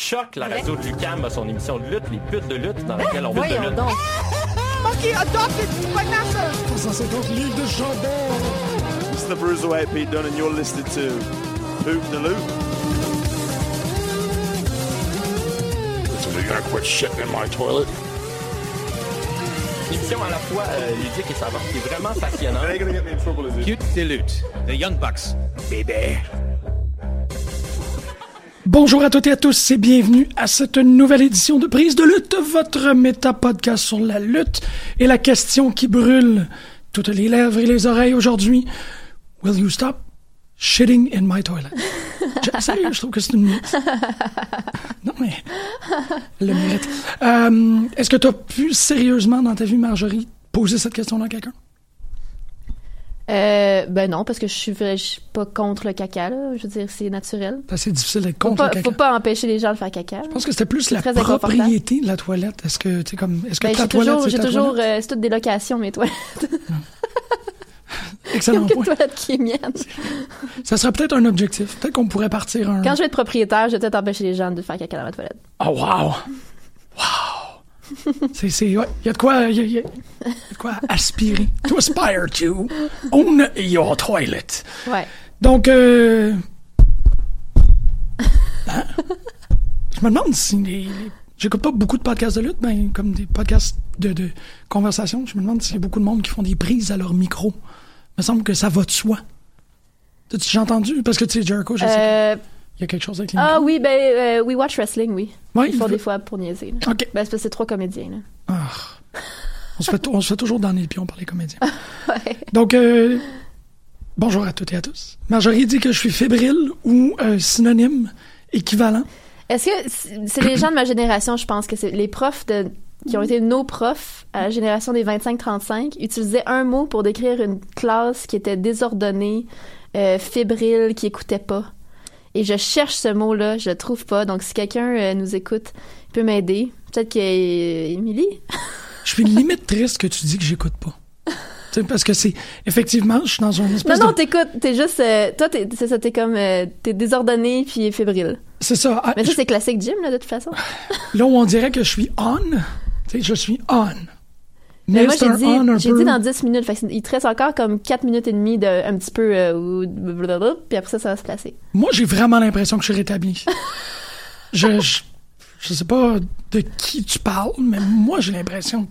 Choc, la radio de Lucam a son émission de lutte, les putes de lutte, dans laquelle on parle de lutte. donc. Monkey adopted Vanessa! 150 livres de chambon. It's the Bruiserweight Pete Dunne, and you're listening to Poop the Loop. So you're gonna quit shitting in my toilet? Émission à la fois euh, ludique et savante qui est vraiment passionnante. It ain't gonna get me in trouble, is it? Cute Dilute, the Young Bucks, baby. Bonjour à toutes et à tous et bienvenue à cette nouvelle édition de Prise de lutte, votre méta-podcast sur la lutte et la question qui brûle toutes les lèvres et les oreilles aujourd'hui. Will you stop shitting in my toilet? Je, sérieux, je trouve que c'est une... Non mais... Le mérite. Euh, Est-ce que tu as pu sérieusement dans ta vie, Marjorie, poser cette question-là à quelqu'un? Euh, ben non, parce que je suis, je suis pas contre le caca, là. Je veux dire, c'est naturel. C'est assez difficile d'être Faut contre pas, le faut caca. pas empêcher les gens de faire caca. Je pense que c'était plus la propriété de la toilette. Est-ce que, tu comme, est-ce que Ben, ta toilette, j'ai toujours, euh, c'est toutes des locations, mes toilettes. Il y a Excellent point. toilette qui est mienne. Ça serait peut-être un objectif. Peut-être qu'on pourrait partir un... Quand je vais être propriétaire, je vais peut-être empêcher les gens de faire caca dans ma toilette. Oh, wow! Wow! c'est, c'est, ouais, il y a de quoi, il y a, il y il de quoi aspirer. To aspire to own your toilet. Ouais. Donc, euh... hein? Je me demande si les... J'écoute pas beaucoup de podcasts de lutte, mais comme des podcasts de, de conversation, je me demande s'il y a beaucoup de monde qui font des prises à leur micro. Il me semble que ça va de soi. T'as- J'ai entendu, parce que tu sais, Jericho, je sais Euh, qu'il y a quelque chose avec les ah oui, ben, euh, We Watch Wrestling, oui. Ouais, Ils font il des fois pour niaiser. là. OK. Ben, c'est parce que c'est trois comédiens, là. Ah. On, se fait, on se fait toujours donner le pion par les comédiens. Ouais. Donc, euh, bonjour à toutes et à tous. Marjorie dit que je suis fébrile ou euh, synonyme équivalent. Est-ce que c'est c'est les gens de ma génération, je pense que c'est les profs de, qui ont été nos profs à la génération des 25-35 utilisaient un mot pour décrire une classe qui était désordonnée, euh, fébrile, qui écoutait pas. Et je cherche ce mot-là, je le trouve pas. Donc si quelqu'un euh, nous écoute, il peut m'aider. Peut-être que euh. Je suis limite triste que tu dis que j'écoute pas. Tu sais, parce que c'est effectivement, je suis dans une espèce Non non, de. t'écoutes, t'es juste, euh, toi t'es, c'est ça, t'es comme, euh, t'es désordonné puis fébrile. C'est ça. Ah, Mais ça je- c'est classique Jim là de toute façon. là où on dirait que je suis on, tu sais, je suis on. Mais moi, c'est j'ai dit, j'ai dit dans 10 minutes. Fait il te reste encore comme 4 minutes et demie de un petit peu, euh, puis après ça, ça va se placer. Moi, j'ai vraiment l'impression que je suis rétabli. je, je, je sais pas de qui tu parles, mais moi, j'ai l'impression que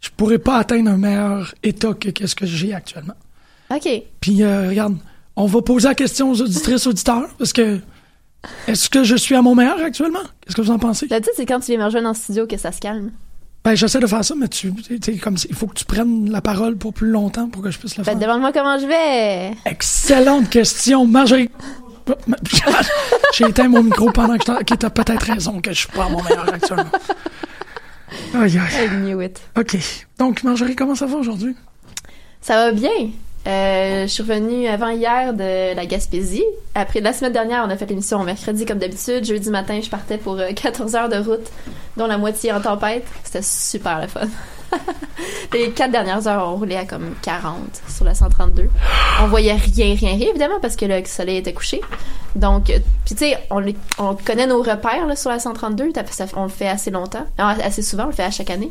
je pourrais pas atteindre un meilleur état que qu'est-ce que j'ai actuellement. OK. Puis, euh, regarde, on va poser la question aux auditrices, auditeurs, parce que est-ce que je suis à mon meilleur actuellement? Qu'est-ce que vous en pensez? Tu sais, c'est quand tu viens me rejoindre en studio que ça se calme. Ben, j'essaie de faire ça, mais tu, sais, comme il faut que tu prennes la parole pour plus longtemps pour que je puisse le Fait faire. demande-moi comment je vais. Excellente question, Marjorie. J'ai éteint mon micro pendant que je t'as peut-être raison que je suis pas à mon meilleur actuellement. Aïe, aïe. I knew it. OK. Donc, Marjorie, comment ça va aujourd'hui? Ça va bien. Euh, je suis revenue avant hier de la Gaspésie. Après la semaine dernière, on a fait l'émission mercredi comme d'habitude. Jeudi matin, je partais pour euh, 14 heures de route, dont la moitié en tempête. C'était super le fun. Les quatre dernières heures, on roulait à comme 40 sur la 132. On voyait rien, rien, rien, évidemment, parce que le soleil était couché. Donc, euh, puis tu sais, on, connaît nos repères sur la 132. Ça- ça- on le fait assez longtemps, Euh, assez souvent, on le fait à chaque année.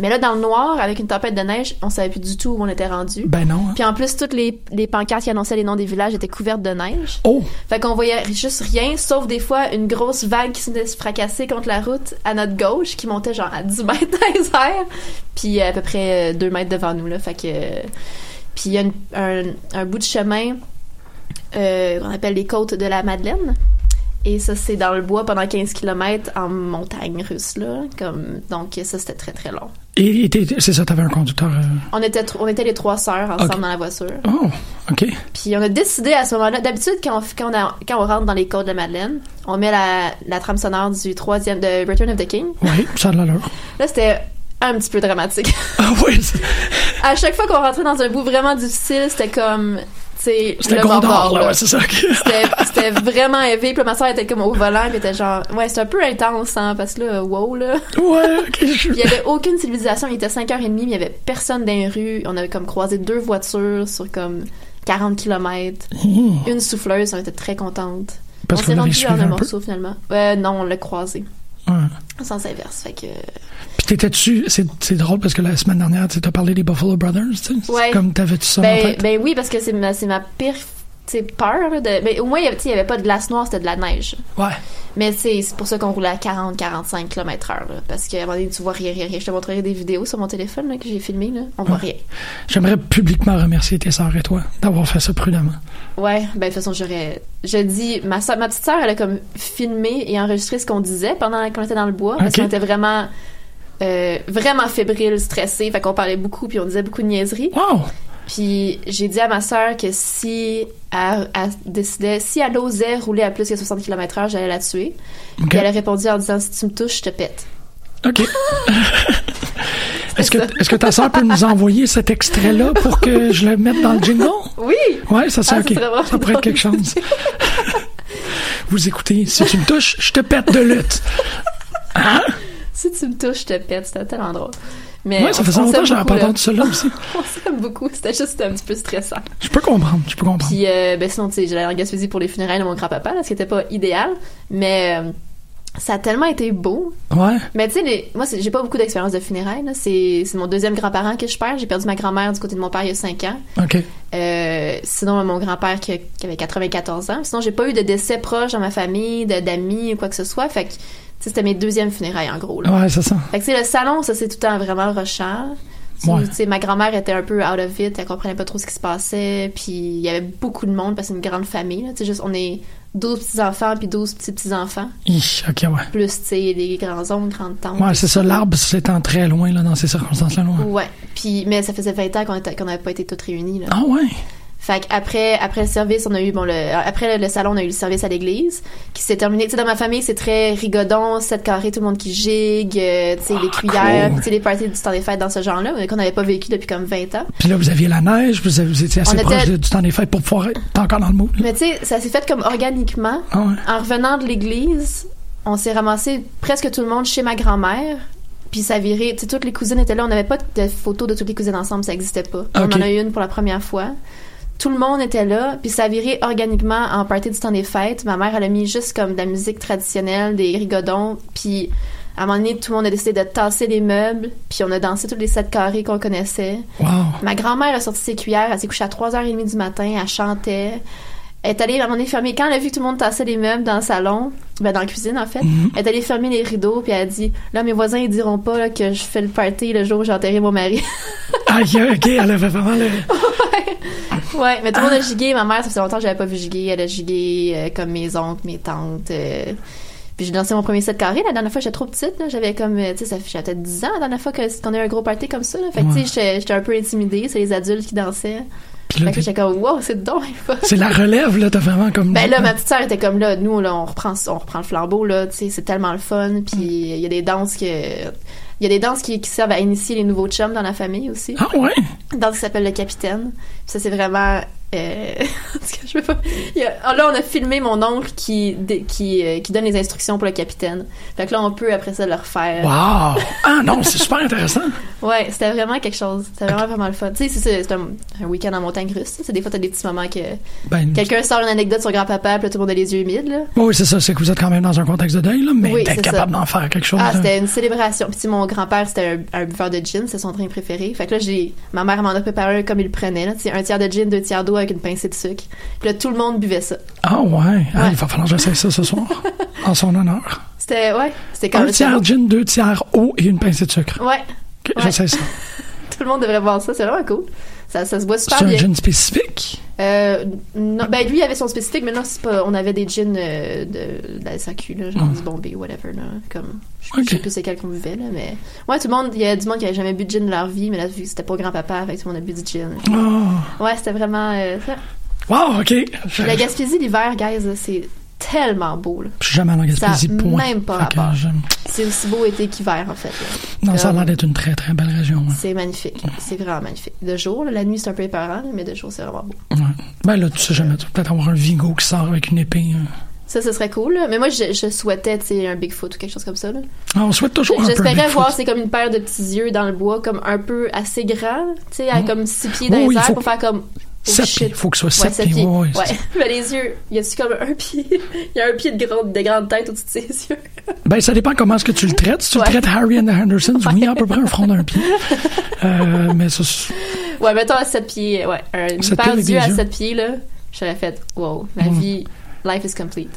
Mais là, dans le noir, avec une tempête de neige, on savait plus du tout où on était rendu. Ben non. hein. Puis en plus, toutes les, les pancartes qui annonçaient les noms des villages étaient couvertes de neige. Oh! Fait qu'on voyait juste rien, sauf des fois une grosse vague qui se fracasser contre la route à notre gauche, qui montait genre à 10 mètres dans les airs, puis à peu près 2 mètres devant nous, là. Fait que... Puis il y a une- un, un bout de chemin euh, qu'on appelle les côtes de la Madeleine. Et ça, c'est dans le bois pendant 15 km en montagne russe, là. Comme, donc ça, c'était très, très long. Et, c'est ça, t'avais un conducteur. euh, On était, on était les trois sœurs ensemble dans la voiture. Oh, OK. Puis on a décidé à ce moment-là, d'habitude quand on, quand, quand on rentre dans les côtes de Madeleine, on met la, la trame sonore du troisième de Return of the King. Oui, ça a de l'allure. Là, c'était un petit peu dramatique. Ah oui, à chaque fois qu'on rentrait dans un bout vraiment difficile, c'était comme, le Gondor, là, ouais, c'est ça. C'était vraiment élevé. Puis ma soeur était comme au volant, puis était genre, ouais, c'est un peu intense, hein, parce que là, wow, là. ouais, OK. je- Puis il y avait aucune civilisation. Il était 5h30, mais il y avait personne dans les rues. On avait comme croisé deux voitures sur comme 40 km. Mmh. Une souffleuse, on était très contente. Parce on s'est rendu en un morceau finalement. Euh, non, on l'a croisé. Ouais. En sens inverse. Fait que. Puis t'étais-tu, c'est, c'est drôle parce que la semaine dernière, tu as parlé des Buffalo Brothers, tu sais? C'est Ouais. Comme t'avais-tu ça en Ben, tête? ben oui, parce que c'est ma, c'est ma pire peur. là, de, mais au moins, il n'y avait pas de glace noire, c'était de la neige. Ouais. Mais c'est c'est pour ça qu'on roulait à 40-45 km/h. Parce qu'à un moment donné, tu vois rien, rien, rien. Je te montrerai des vidéos sur mon téléphone là, que j'ai filmé. Là. On voit rien. J'aimerais publiquement remercier tes sœurs et toi d'avoir fait ça prudemment. Ouais, ben de toute façon, j'aurais. Je dis, ma, soeur- ma petite sœur, elle a comme filmé et enregistré ce qu'on disait pendant qu'on était dans le bois. Parce qu'on était vraiment. euh, vraiment fébrile, stressé, fait qu'on parlait beaucoup puis on disait beaucoup de niaiseries. Wow! Puis j'ai dit à ma sœur que si elle, elle décidait, si elle osait rouler à plus que 60 km/h, j'allais la tuer. OK. Puis elle a répondu en disant si tu me touches, je te pète. OK. est-ce que, est-ce que ta sœur peut nous envoyer cet extrait-là pour que je le mette dans le jingle? Oui. Ouais, ça Ah, OK. c'est vraiment Ça pourrait être quelque chose. Vous écoutez, si tu me touches, je te pète de lutte. Si tu me touches, je te pète. C'était tellement drôle. Mais Ouais, ça faisait on longtemps que j'avais beaucoup, pas entendu ça là aussi. On s'aime beaucoup. C'était juste un petit peu stressant. Je peux comprendre, je peux comprendre. Puis, euh, ben sinon, tu sais, j'allais en Gaspésie pour les funérailles de mon grand-papa, là, ce qui était pas idéal. Mais euh, ça a tellement été beau. Ouais. Mais tu sais, moi, j'ai pas beaucoup d'expérience de funérailles. C'est mon deuxième grand-parent que je perds. J'ai perdu ma grand-mère du côté de mon père il y a 5 ans. OK. Euh, sinon, mon grand-père qui, qui avait 94 ans. Sinon, j'ai pas eu de décès proche dans ma famille, d'amis ou quoi que ce soit. Fait que, c'était mes deuxièmes funérailles, en gros. Là. Ouais, c'est ça. Fait que, le salon, ça, c'est tout le temps vraiment rushant. Ouais. tu sais, ma grand-mère était un peu out of it, elle comprenait pas trop ce qui se passait, puis il y avait beaucoup de monde parce que c'est une grande famille. Là. Tu sais, juste, on est 12 petits-enfants puis 12 petits-petits-enfants, OK, ouais. plus, tu sais, les grands-oncles, grandes-tantes. Ouais, c'est ça. L'arbre, c'était très loin, là, dans ces circonstances-là. ouais. Puis, mais ça faisait 20 ans qu'on n'avait pas été toutes réunies. Là. Ah, ouais? Fait qu'après après le service, on a eu bon le après le salon, on a eu le service à l'église qui s'est terminé. Tu sais dans ma famille, c'est très rigodon, 7 carrés, tout le monde qui gigue, euh, tu sais les cuillères, cool. tu sais les parties du temps des fêtes dans ce genre-là, mais qu'on n'avait pas vécu depuis comme 20 ans. Puis là, vous aviez la neige, vous, avez- vous étiez assez On proche était- du temps des fêtes pour pouvoir être encore dans le mood. là. Mais tu sais, ça s'est fait comme organiquement. Ah, ouais. En revenant de l'église, on s'est ramassé presque tout le monde chez ma grand-mère. Puis ça virait, tu sais, toutes les cousines étaient là. On n'avait pas de photos de toutes les cousines ensemble, ça n'existait pas. On en a eu une pour la première fois. Tout le monde était là, puis ça virait organiquement en partie du temps des fêtes. Ma mère, elle a mis juste comme de la musique traditionnelle, des rigodons, puis à un moment donné, tout le monde a décidé de tasser les meubles, puis on a dansé tous les sept carrés qu'on connaissait. Wow. Ma grand-mère a sorti ses cuillères, elle s'est couchée à 3h30 du matin, elle chantait. Elle est allée à un moment donné fermer. Quand elle a vu que tout le monde tassait les meubles dans le salon, ben dans la cuisine en fait, elle est allée fermer les rideaux puis elle a dit Là, mes voisins ils diront pas là, que je fais le party le jour où j'ai enterré mon mari. Aïe, OK, elle avait vraiment le... ouais, mais tout le monde a gigué. Ma mère, ça faisait longtemps que j'avais pas vu giguer. Elle a gigué euh, comme mes oncles, mes tantes. euh. Puis j'ai dansé mon premier set carré. La dernière fois, j'étais trop petite. là. J'avais comme, euh, tu sais, ça fait- j'avais peut-être 10 ans la dernière fois que- qu'on a eu un gros party comme ça. là. Fait que, tu sais, j'étais- j'étais un peu intimidée. C'est les adultes qui dansaient. Puis là, Fait que j'étais comme, wow, c'est donc c'est la relève, là, t'as vraiment comme... Ben là, ma petite sœur était comme là, nous là, on reprend, on reprend le flambeau là, tu sais, c'est tellement le fun. Puis il y a des danses que, il y a des danses qui, qui servent à initier les nouveaux chums dans la famille aussi. Ah, ouais? Une danse qui s'appelle le capitaine. Puis ça c'est vraiment, euh, en tout cas, je pas. a- ah, là, on a filmé mon oncle qui, qui, euh, qui donne les instructions pour le capitaine. Fait que là, on peut après ça le refaire. Wow. Ah, non, c'est super intéressant. Ouais, c'était vraiment quelque chose. C'était vraiment vraiment le fun. Tu sais, c'est un, un week-end en montagne russe. C'est des fois t'as des petits moments que Ben, quelqu'un sort une anecdote sur grand-papa, puis là, tout le monde a les yeux humides là. oui, c'est ça, c'est que vous êtes quand même dans un contexte de deuil, là, mais Oui, c'est capable d'en faire quelque chose. Ah, là. c'était une célébration. Puis mon grand-père, c'était un, un buveur de gin, c'est son drink préféré. Fait que là, j'ai ma mère m'en a préparé un comme il le prenait. Là. Un tiers de gin, deux tiers d'eau avec une pincée de sucre. Puis là, tout le monde buvait ça. Ah, ouais. Ah, il va falloir que j'essaie ça ce soir, en son honneur. C'était, ouais, c'était quand Un tiers gin, deux tiers eau et une pincée de sucre. Ouais, OK, Ouais. j'essaie ça. tout le monde devrait voir ça. C'est vraiment cool. Ça, ça se boit super C'est un bien. gin spécifique? Euh, non, ben lui, il avait son spécifique, mais non, c'est pas. On avait des gins euh, de, de la SAQ, là, genre Mm. du Bombay, whatever, là. Comme. Je, Ok. je sais plus c'est quel qu'on buvait, là, mais. Ouais, tout le monde, il y a du monde qui avait jamais bu de gin de leur vie, mais là, vu que c'était pas grand-papa, fait que tout le monde a bu du gin. Oh. Ouais, c'était vraiment. euh, ça. Wow, OK. La Gaspésie, l'hiver, guys, c'est tellement beau, là. je suis jamais en Ça point. même pas rapport. C'est aussi beau été qu'hiver, en fait, là. Non, ça a l'air d'être une très, très belle région. ouais. C'est magnifique. C'est vraiment magnifique. De jour, là, la nuit, c'est un peu épeurant, mais de jour, c'est vraiment beau. Ouais. Ben là, tu sais jamais, tu peut-être avoir un Vigo qui sort avec une épée. hein. Ça, ce serait cool, là. Mais moi, je, je souhaitais, un Bigfoot ou quelque chose comme ça, là. Ah, on souhaite toujours un peu J'espérais voir, c'est comme une paire de petits yeux dans le bois, comme un peu assez grand, tu sais, comme six pieds dans Oui, les airs faut- pour faire comme. Oh, Sept. Faut que ce soit Ouais, sept sept pieds. Ouais. Mais les yeux, y a-tu comme un pied? Il y a un pied de grande, de grande tête au-dessus de ses yeux. Ben, ça dépend comment est-ce que tu le traites. Si tu le traites Harry and the Hendersons, oui, à peu près un front d'un pied. Euh, mais ça, Ouais, mettons à 7 pieds, ouais. Un, une Sept paire d'yeux à. 7 pieds, là, j'aurais fait, wow, ma Mm. vie, life is complete.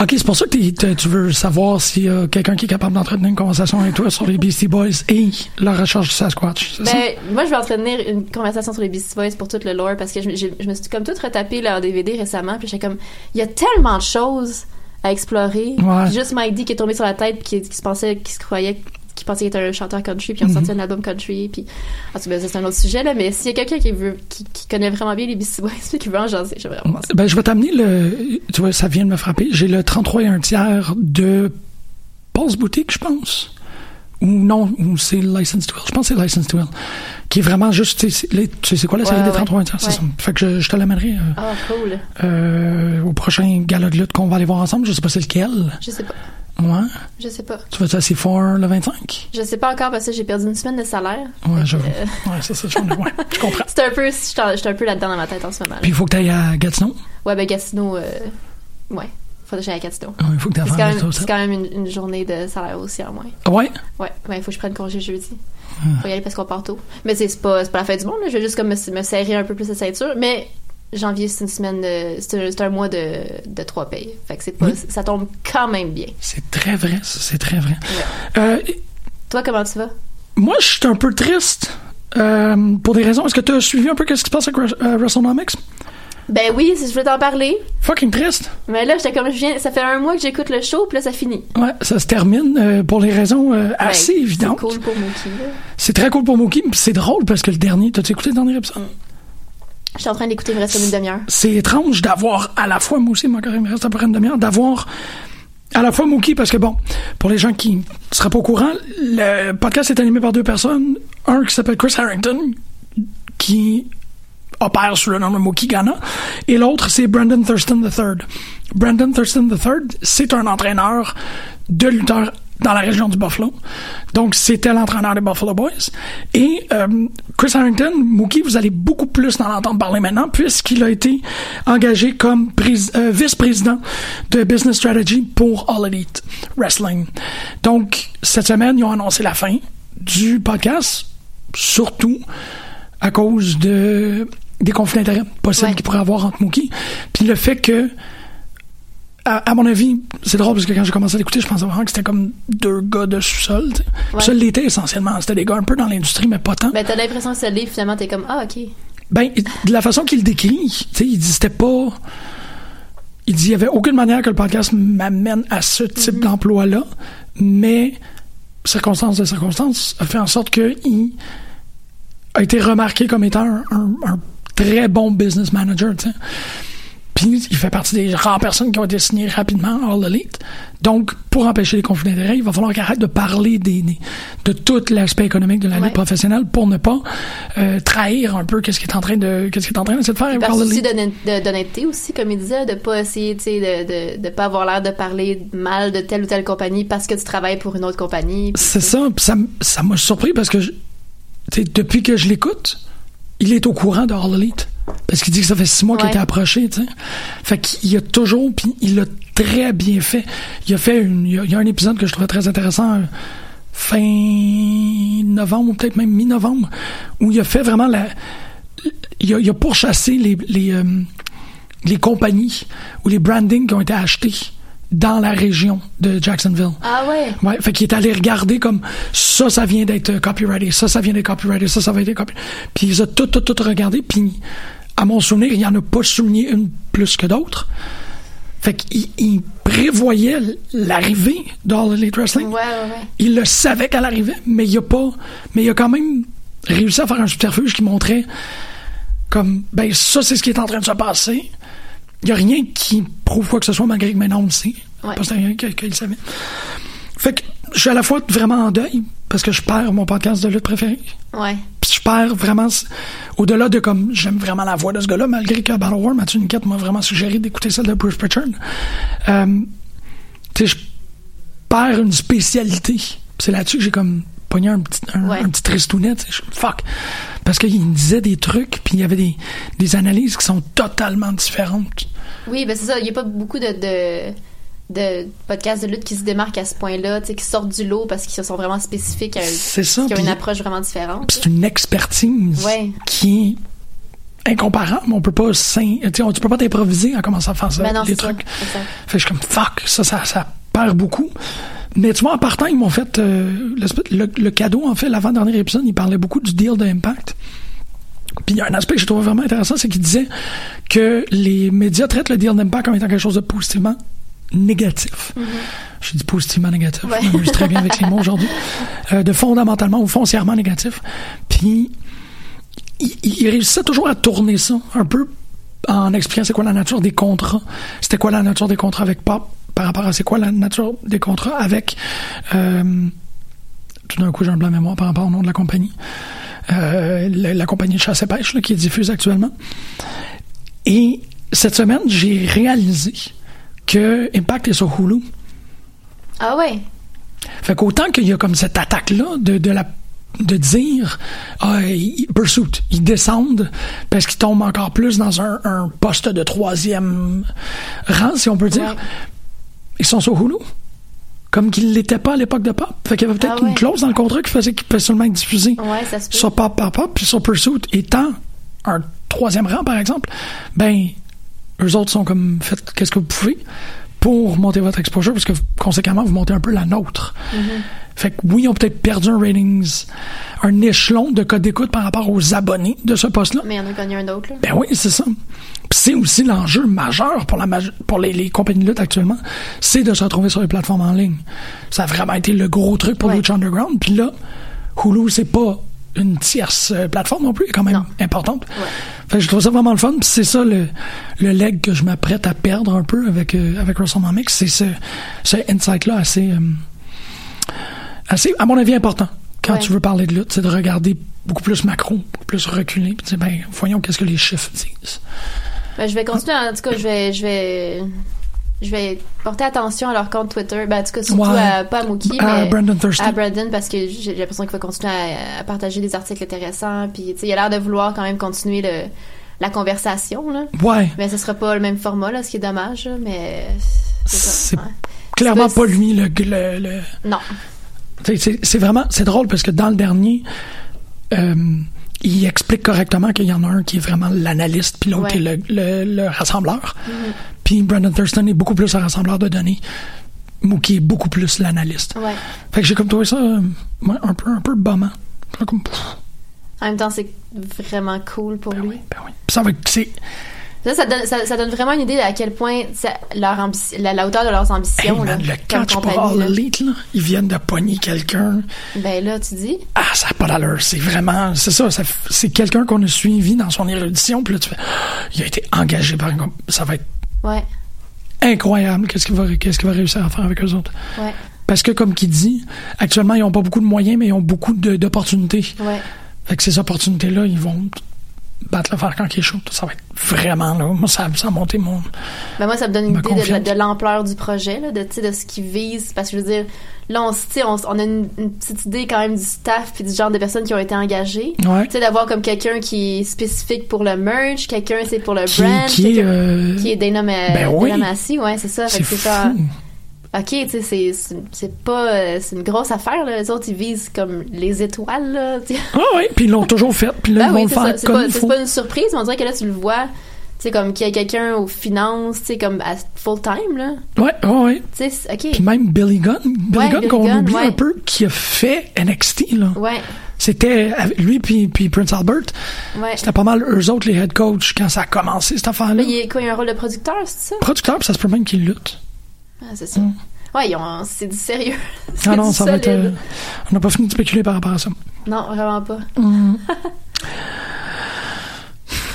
OK, c'est pour ça que tu veux savoir s'il y a quelqu'un qui est capable d'entretenir une conversation avec toi sur les Beastie Boys et la recherche du Sasquatch. Ça? Ben, moi, je vais entretenir une conversation sur les Beastie Boys pour tout le lore parce que je, je- je me suis comme tout retapé leur DVD récemment, puis j'étais comme, il y a tellement de choses à explorer. Ouais. Juste Mike D qui est tombé sur la tête, puis qui, qui se pensait, qui se croyait, qui pensait qu'il était un chanteur country, puis ont Mhm. sorti un album country, puis en tout cas, ben, c'est un autre sujet là. Mais s'il y a quelqu'un qui veut, qui, qui connaît vraiment bien les Beastie Boys, puis qui veut en jaser, j'aimerais vraiment ça. Ben, je vais t'amener le. Tu vois, ça vient de me frapper. J'ai le 33 et un tiers de Pulse Boutique, je pense. Ou non, ou c'est License to Will. Je pense que c'est License to Will. Qui est vraiment juste. Tu sais, c'est- les- tu sais, c'est quoi la série Ouais, des ouais. 33 et un tiers? Ouais. ça. Fait que je, je te l'amènerai euh, Ah, cool. euh, au prochain gala de lutte qu'on va aller voir ensemble. Je sais pas c'est lequel. Je sais pas. Ouais. Je sais pas. Tu vas à C4 le 25? Je sais pas encore parce que j'ai perdu une semaine de salaire. Ouais, j'avoue. que, euh, Ouais, ça, ça, je, ouais, je comprends. C'est un peu, j'étais j'étais un peu là-dedans dans ma tête en ce moment. Puis il faut que tu ailles à Gatineau? Ouais, ben Gatineau, euh, ouais, faudrait que j'aille à Gatineau. Ouais, il faut que tu ailles C'est à quand, Gatineau, même, ça. c'est quand même une, une journée de salaire aussi en moins. Ouais? Ouais, ben il faut que je prenne congé jeudi. Hmm. Faut y aller parce qu'on part tôt. Mais c'est pas, pas la fin du monde, là. je vais juste comme me, me serrer un peu plus la ceinture. Mais janvier, c'est une semaine, de- c'est un, mois de, de trois payes. Fait que c'est pas, Oui. ça tombe quand même bien. C'est très vrai, c'est très vrai. Euh, Toi, comment tu vas? moi, je suis un peu triste. euh, pour des raisons. Est-ce que tu as suivi un peu ce qui se passe avec euh, WrestleNomics? Ben oui, si je voulais t'en parler. Fucking triste. Mais là, j'étais comme, je viens, ça fait un mois que j'écoute le show, puis là, ça finit. Ouais, ça se termine euh, pour des raisons euh, assez évidentes. C'est cool pour Mookie. C'est très cool pour Mookie, c'est drôle parce que le dernier, t'as-tu écouté le dernier épisode? Je suis en train d'écouter, il me reste une demi-heure. C'est étrange d'avoir à la fois, moi aussi, il me reste à peu près une demi-heure, d'avoir à la fois Mookie, parce que bon, pour les gens qui ne seraient pas au courant, le podcast est animé par deux personnes. Un qui s'appelle Chris Harrington, qui opère sous le nom de Mookie Ghana, et l'autre, c'est Brandon Thurston III. Brandon Thurston III, c'est un entraîneur de lutteurs dans la région du Buffalo. Donc, c'était l'entraîneur des Buffalo Boys. Et euh, Chris Harrington, Mookie, vous allez beaucoup plus en entendre parler maintenant, puisqu'il a été engagé comme euh, vice-président de Business Strategy pour All Elite Wrestling. Donc, cette semaine, ils ont annoncé la fin du podcast, surtout à cause de des conflits d'intérêts possibles Ouais. qu'il pourrait avoir entre Mookie. Puis le fait que à, à mon avis, c'est drôle parce que quand j'ai commencé à l'écouter, je pensais vraiment que c'était comme deux gars de sous-sol. Ouais. Ça l'était essentiellement. C'était des gars un peu dans l'industrie, mais pas tant. Ben, t'as l'impression que ça l'est, finalement, t'es comme, ah, ok. Ben, de la façon qu'il le décrit, tu sais, il dit c'était pas. Il dit il y avait aucune manière que le podcast m'amène à ce type d'emploi-là, mais circonstances de circonstances a fait en sorte qu'il a été remarqué comme étant un, un- un très bon business manager, tu sais. Puis il fait partie des rares personnes qui ont été signées rapidement à All Elite. Donc, pour empêcher les conflits d'intérêts, il va falloir qu'il arrête de parler des, des- de tout l'aspect économique de la Ouais. lutte professionnelle pour ne pas euh, trahir un peu qu'est-ce qu'il est en train de qu'est-ce qu'il est en train de faire avec Par souci d'honnêteté aussi, comme il disait, de pas essayer, tu sais, de, de, de pas avoir l'air de parler mal de telle ou telle compagnie parce que tu travailles pour une autre compagnie. C'est ça, ça, ça m'a surpris parce que je- depuis que je l'écoute, il est au courant de All Elite. Parce qu'il dit que ça fait six mois qu'il Ouais. était approché, tu sais. Fait qu'il a toujours, puis il l'a très bien fait. Il a fait une, il y a, a un épisode que je trouvais très intéressant, euh, fin novembre, ou peut-être même mi-novembre, où il a fait vraiment la, il a, il a pourchassé les, les, euh, les compagnies ou les brandings qui ont été achetés dans la région de Jacksonville. Ah ouais? Ouais, fait qu'il est allé regarder comme ça, ça vient d'être copyrighté, ça, ça vient d'être copyrighté, ça, ça va être copyrighté. Puis ils ont tout, tout, tout regardé, puis à mon souvenir, il en a pas souligné une plus que d'autres. Fait qu'il il prévoyait l'arrivée d'All Elite Wrestling. Ouais, ouais, ouais. Il le savait qu'elle arrivait, mais il a pas, mais il a quand même réussi à faire un subterfuge qui montrait comme, ben, ça, c'est ce qui est en train de se passer. Il y a rien qui prouve quoi que ce soit, malgré que maintenant on le sait. Ouais. Parce qu'il le savait. Fait que je suis à la fois vraiment en deuil, parce que je perds mon podcast de lutte préféré. Ouais. Puis je perds vraiment, au-delà de comme, j'aime vraiment la voix de ce gars-là, malgré que Battle War, Mathieu Niquette m'a vraiment suggéré d'écouter celle de Bruce Pritchard. Euh, tu sais, je perds une spécialité. C'est là-dessus que j'ai comme pogné un petit, un, Ouais. un petit fuck. Parce qu'il me disait des trucs, puis il y avait des, des analyses qui sont totalement différentes. Oui, ben c'est ça. Il n'y a pas beaucoup de, de, de podcasts de lutte qui se démarquent à ce point-là, qui sortent du lot parce qu'ils sont vraiment spécifiques, à, C'est ça. qui ont une approche vraiment différente. c'est une expertise Ouais. qui est incomparable. On peut pas, on- tu peux pas t'improviser en commençant à faire ça, Ben non, ça. trucs. Exact. Fait que je suis comme fuck, ça, ça, ça perd beaucoup. Mais tu vois, en partant, ils m'ont fait euh, le, le cadeau, en fait, l'avant-dernier épisode, ils parlaient beaucoup du deal d'Impact. Puis il y a un aspect que je trouve vraiment intéressant, c'est qu'ils disaient que les médias traitent le deal d'impact comme étant quelque chose de positivement négatif. Je dis positivement négatif. Ouais. Je m'amuse très bien avec les mots aujourd'hui. Euh, de fondamentalement ou foncièrement négatif. Puis il, il réussissait toujours à tourner ça un peu en expliquant c'est quoi la nature des contrats. C'était quoi la nature des contrats avec Pop par rapport à c'est quoi la nature des contrats avec euh, tout d'un coup j'ai un blanc de mémoire par rapport au nom de la compagnie. Euh, la, la compagnie de chasse et pêche là, qui est diffuse actuellement. Et cette semaine, j'ai réalisé que Impact est sur Hulu. Ah ouais. Fait qu'autant qu'il y a comme cette attaque-là de, de la de dire ah, ils- Pursuit, ils descendent parce qu'ils tombent encore plus dans un, un poste de troisième rang, si on peut dire. Ouais. Ils sont sur Hulu. Comme qu'ils l'étaient pas à l'époque de Pop. Fait qu'il y avait peut-être Ah ouais. une clause dans le contrat qui faisait qu'ils pouvaient seulement être diffusés Ouais, ça se peut. sur Pop, Pop, Pop, puis sur Pursuit étant un troisième rang, par exemple, ben, eux autres sont comme, faites qu'est-ce que vous pouvez pour monter votre exposure, parce que conséquemment, vous montez un peu la nôtre. Fait que oui, ils ont peut-être perdu un ratings, un échelon de code d'écoute par rapport aux abonnés de ce poste-là. Mais il y en a gagné un autre, là. Ben oui, c'est ça. C'est aussi l'enjeu majeur pour, la pour les, les compagnies de lutte actuellement, c'est de se retrouver sur les plateformes en ligne. Ça a vraiment été le gros truc pour Ouais. Lucha Underground. Puis là, Hulu, c'est pas une tierce euh, plateforme non plus, est quand même Non. importante. Fait que je trouve ça vraiment le fun. Puis c'est ça le, le leg que je m'apprête à perdre un peu avec, euh, avec WrestleMania. C'est ce, ce insight-là assez, euh, assez, à mon avis, important. Quand Ouais. tu veux parler de lutte, c'est de regarder beaucoup plus macro, beaucoup plus reculé, puis ben, voyons qu'est-ce que les chiffres disent. Ben, je vais continuer, en tout cas, je vais, je vais, je vais porter attention à leur compte Twitter. Ben, en tout cas, surtout Ouais. à, pas à Mookie, À mais Brandon à Brandon, parce que j'ai l'impression qu'il va continuer à, à partager des articles intéressants. Puis, tu sais, il a l'air de vouloir quand même continuer le, la conversation, là. Ouais. Mais ce sera pas le même format, là, ce qui est dommage, mais c'est ouais. clairement pas lui le, le, le- Non. C'est vraiment, c'est drôle parce que dans le dernier, euh, il explique correctement qu'il y en a un qui est vraiment l'analyste, puis l'autre Ouais. qui est le, le, le rassembleur. Puis Brandon Thurston est beaucoup plus un rassembleur de données, Mookie est beaucoup plus l'analyste. Ouais. Fait que j'ai comme trouvé ça euh, ouais, un peu un peu bombant. Comme, En même temps, c'est vraiment cool pour ben lui. oui, ben oui. Ça va, c'est Ça, ça donne, ça, ça donne vraiment une idée à quel point leur la, la hauteur de leurs hey, ambitions. là, le catch pour compagnie, All là. Elite, là, ils viennent de pogner quelqu'un. Ben là, tu dis. Ah, ça n'a pas d'allure. C'est vraiment, c'est ça, c'est quelqu'un qu'on a suivi dans son érudition, puis là, tu fais, il a été engagé par comp- Ça va être Ouais, incroyable, qu'est-ce qu'il va, va réussir à faire avec eux autres. ouais, Parce que, comme qu'il dit, actuellement, ils ont pas beaucoup de moyens, mais ils ont beaucoup d'opportunités. ouais. Fait que ces opportunités-là, ils vont battre le fer quand il est chaud. Ça va être vraiment, là, moi, ça, ça a monté mon... Ben moi, ça me donne une idée de, l'ampleur du projet, là, de, de ce qu'ils visent. Parce que je veux dire, là, on, on, on a une, une petite idée quand même du staff puis du genre de personnes qui ont été engagées. Ouais. Tu sais, d'avoir comme quelqu'un qui est spécifique pour le merch, quelqu'un, c'est pour le Qui, brand. qui est... euh, qui est Ma- Ben oui. Ouais, c'est ça. C'est fou. Ok, tu sais, c'est- pas. euh, C'est une grosse affaire, là. Les autres, ils visent comme les étoiles, là. Ah ouais, puis ils l'ont toujours fait, puis là, Ben ils vont oui, le c'est faire. C'est comme pas, c'est une surprise, mais on dirait que là, tu le vois. Tu sais, comme qu'il y a quelqu'un aux finances, tu sais, comme à full time, là. Ouais, ouais, ouais. Tu sais, ok. Puis même Billy Gunn, Billy Ouais, Gunn qu'on oublie ouais. un peu, qui a fait NXT, là. Ouais, C'était lui puis, puis Prince Albert. ouais. C'était pas mal eux autres, les head coach, quand ça a commencé, cette affaire-là. Là, il il a un rôle de producteur, c'est ça? Producteur, puis ça se peut même qu'ils luttent. Ah, c'est ça. Ouais, ils ont- c'est du sérieux. Mm. Ah non, ça va être... euh, on n'a pas fini de spéculer par rapport à ça. Non, vraiment pas. Mm.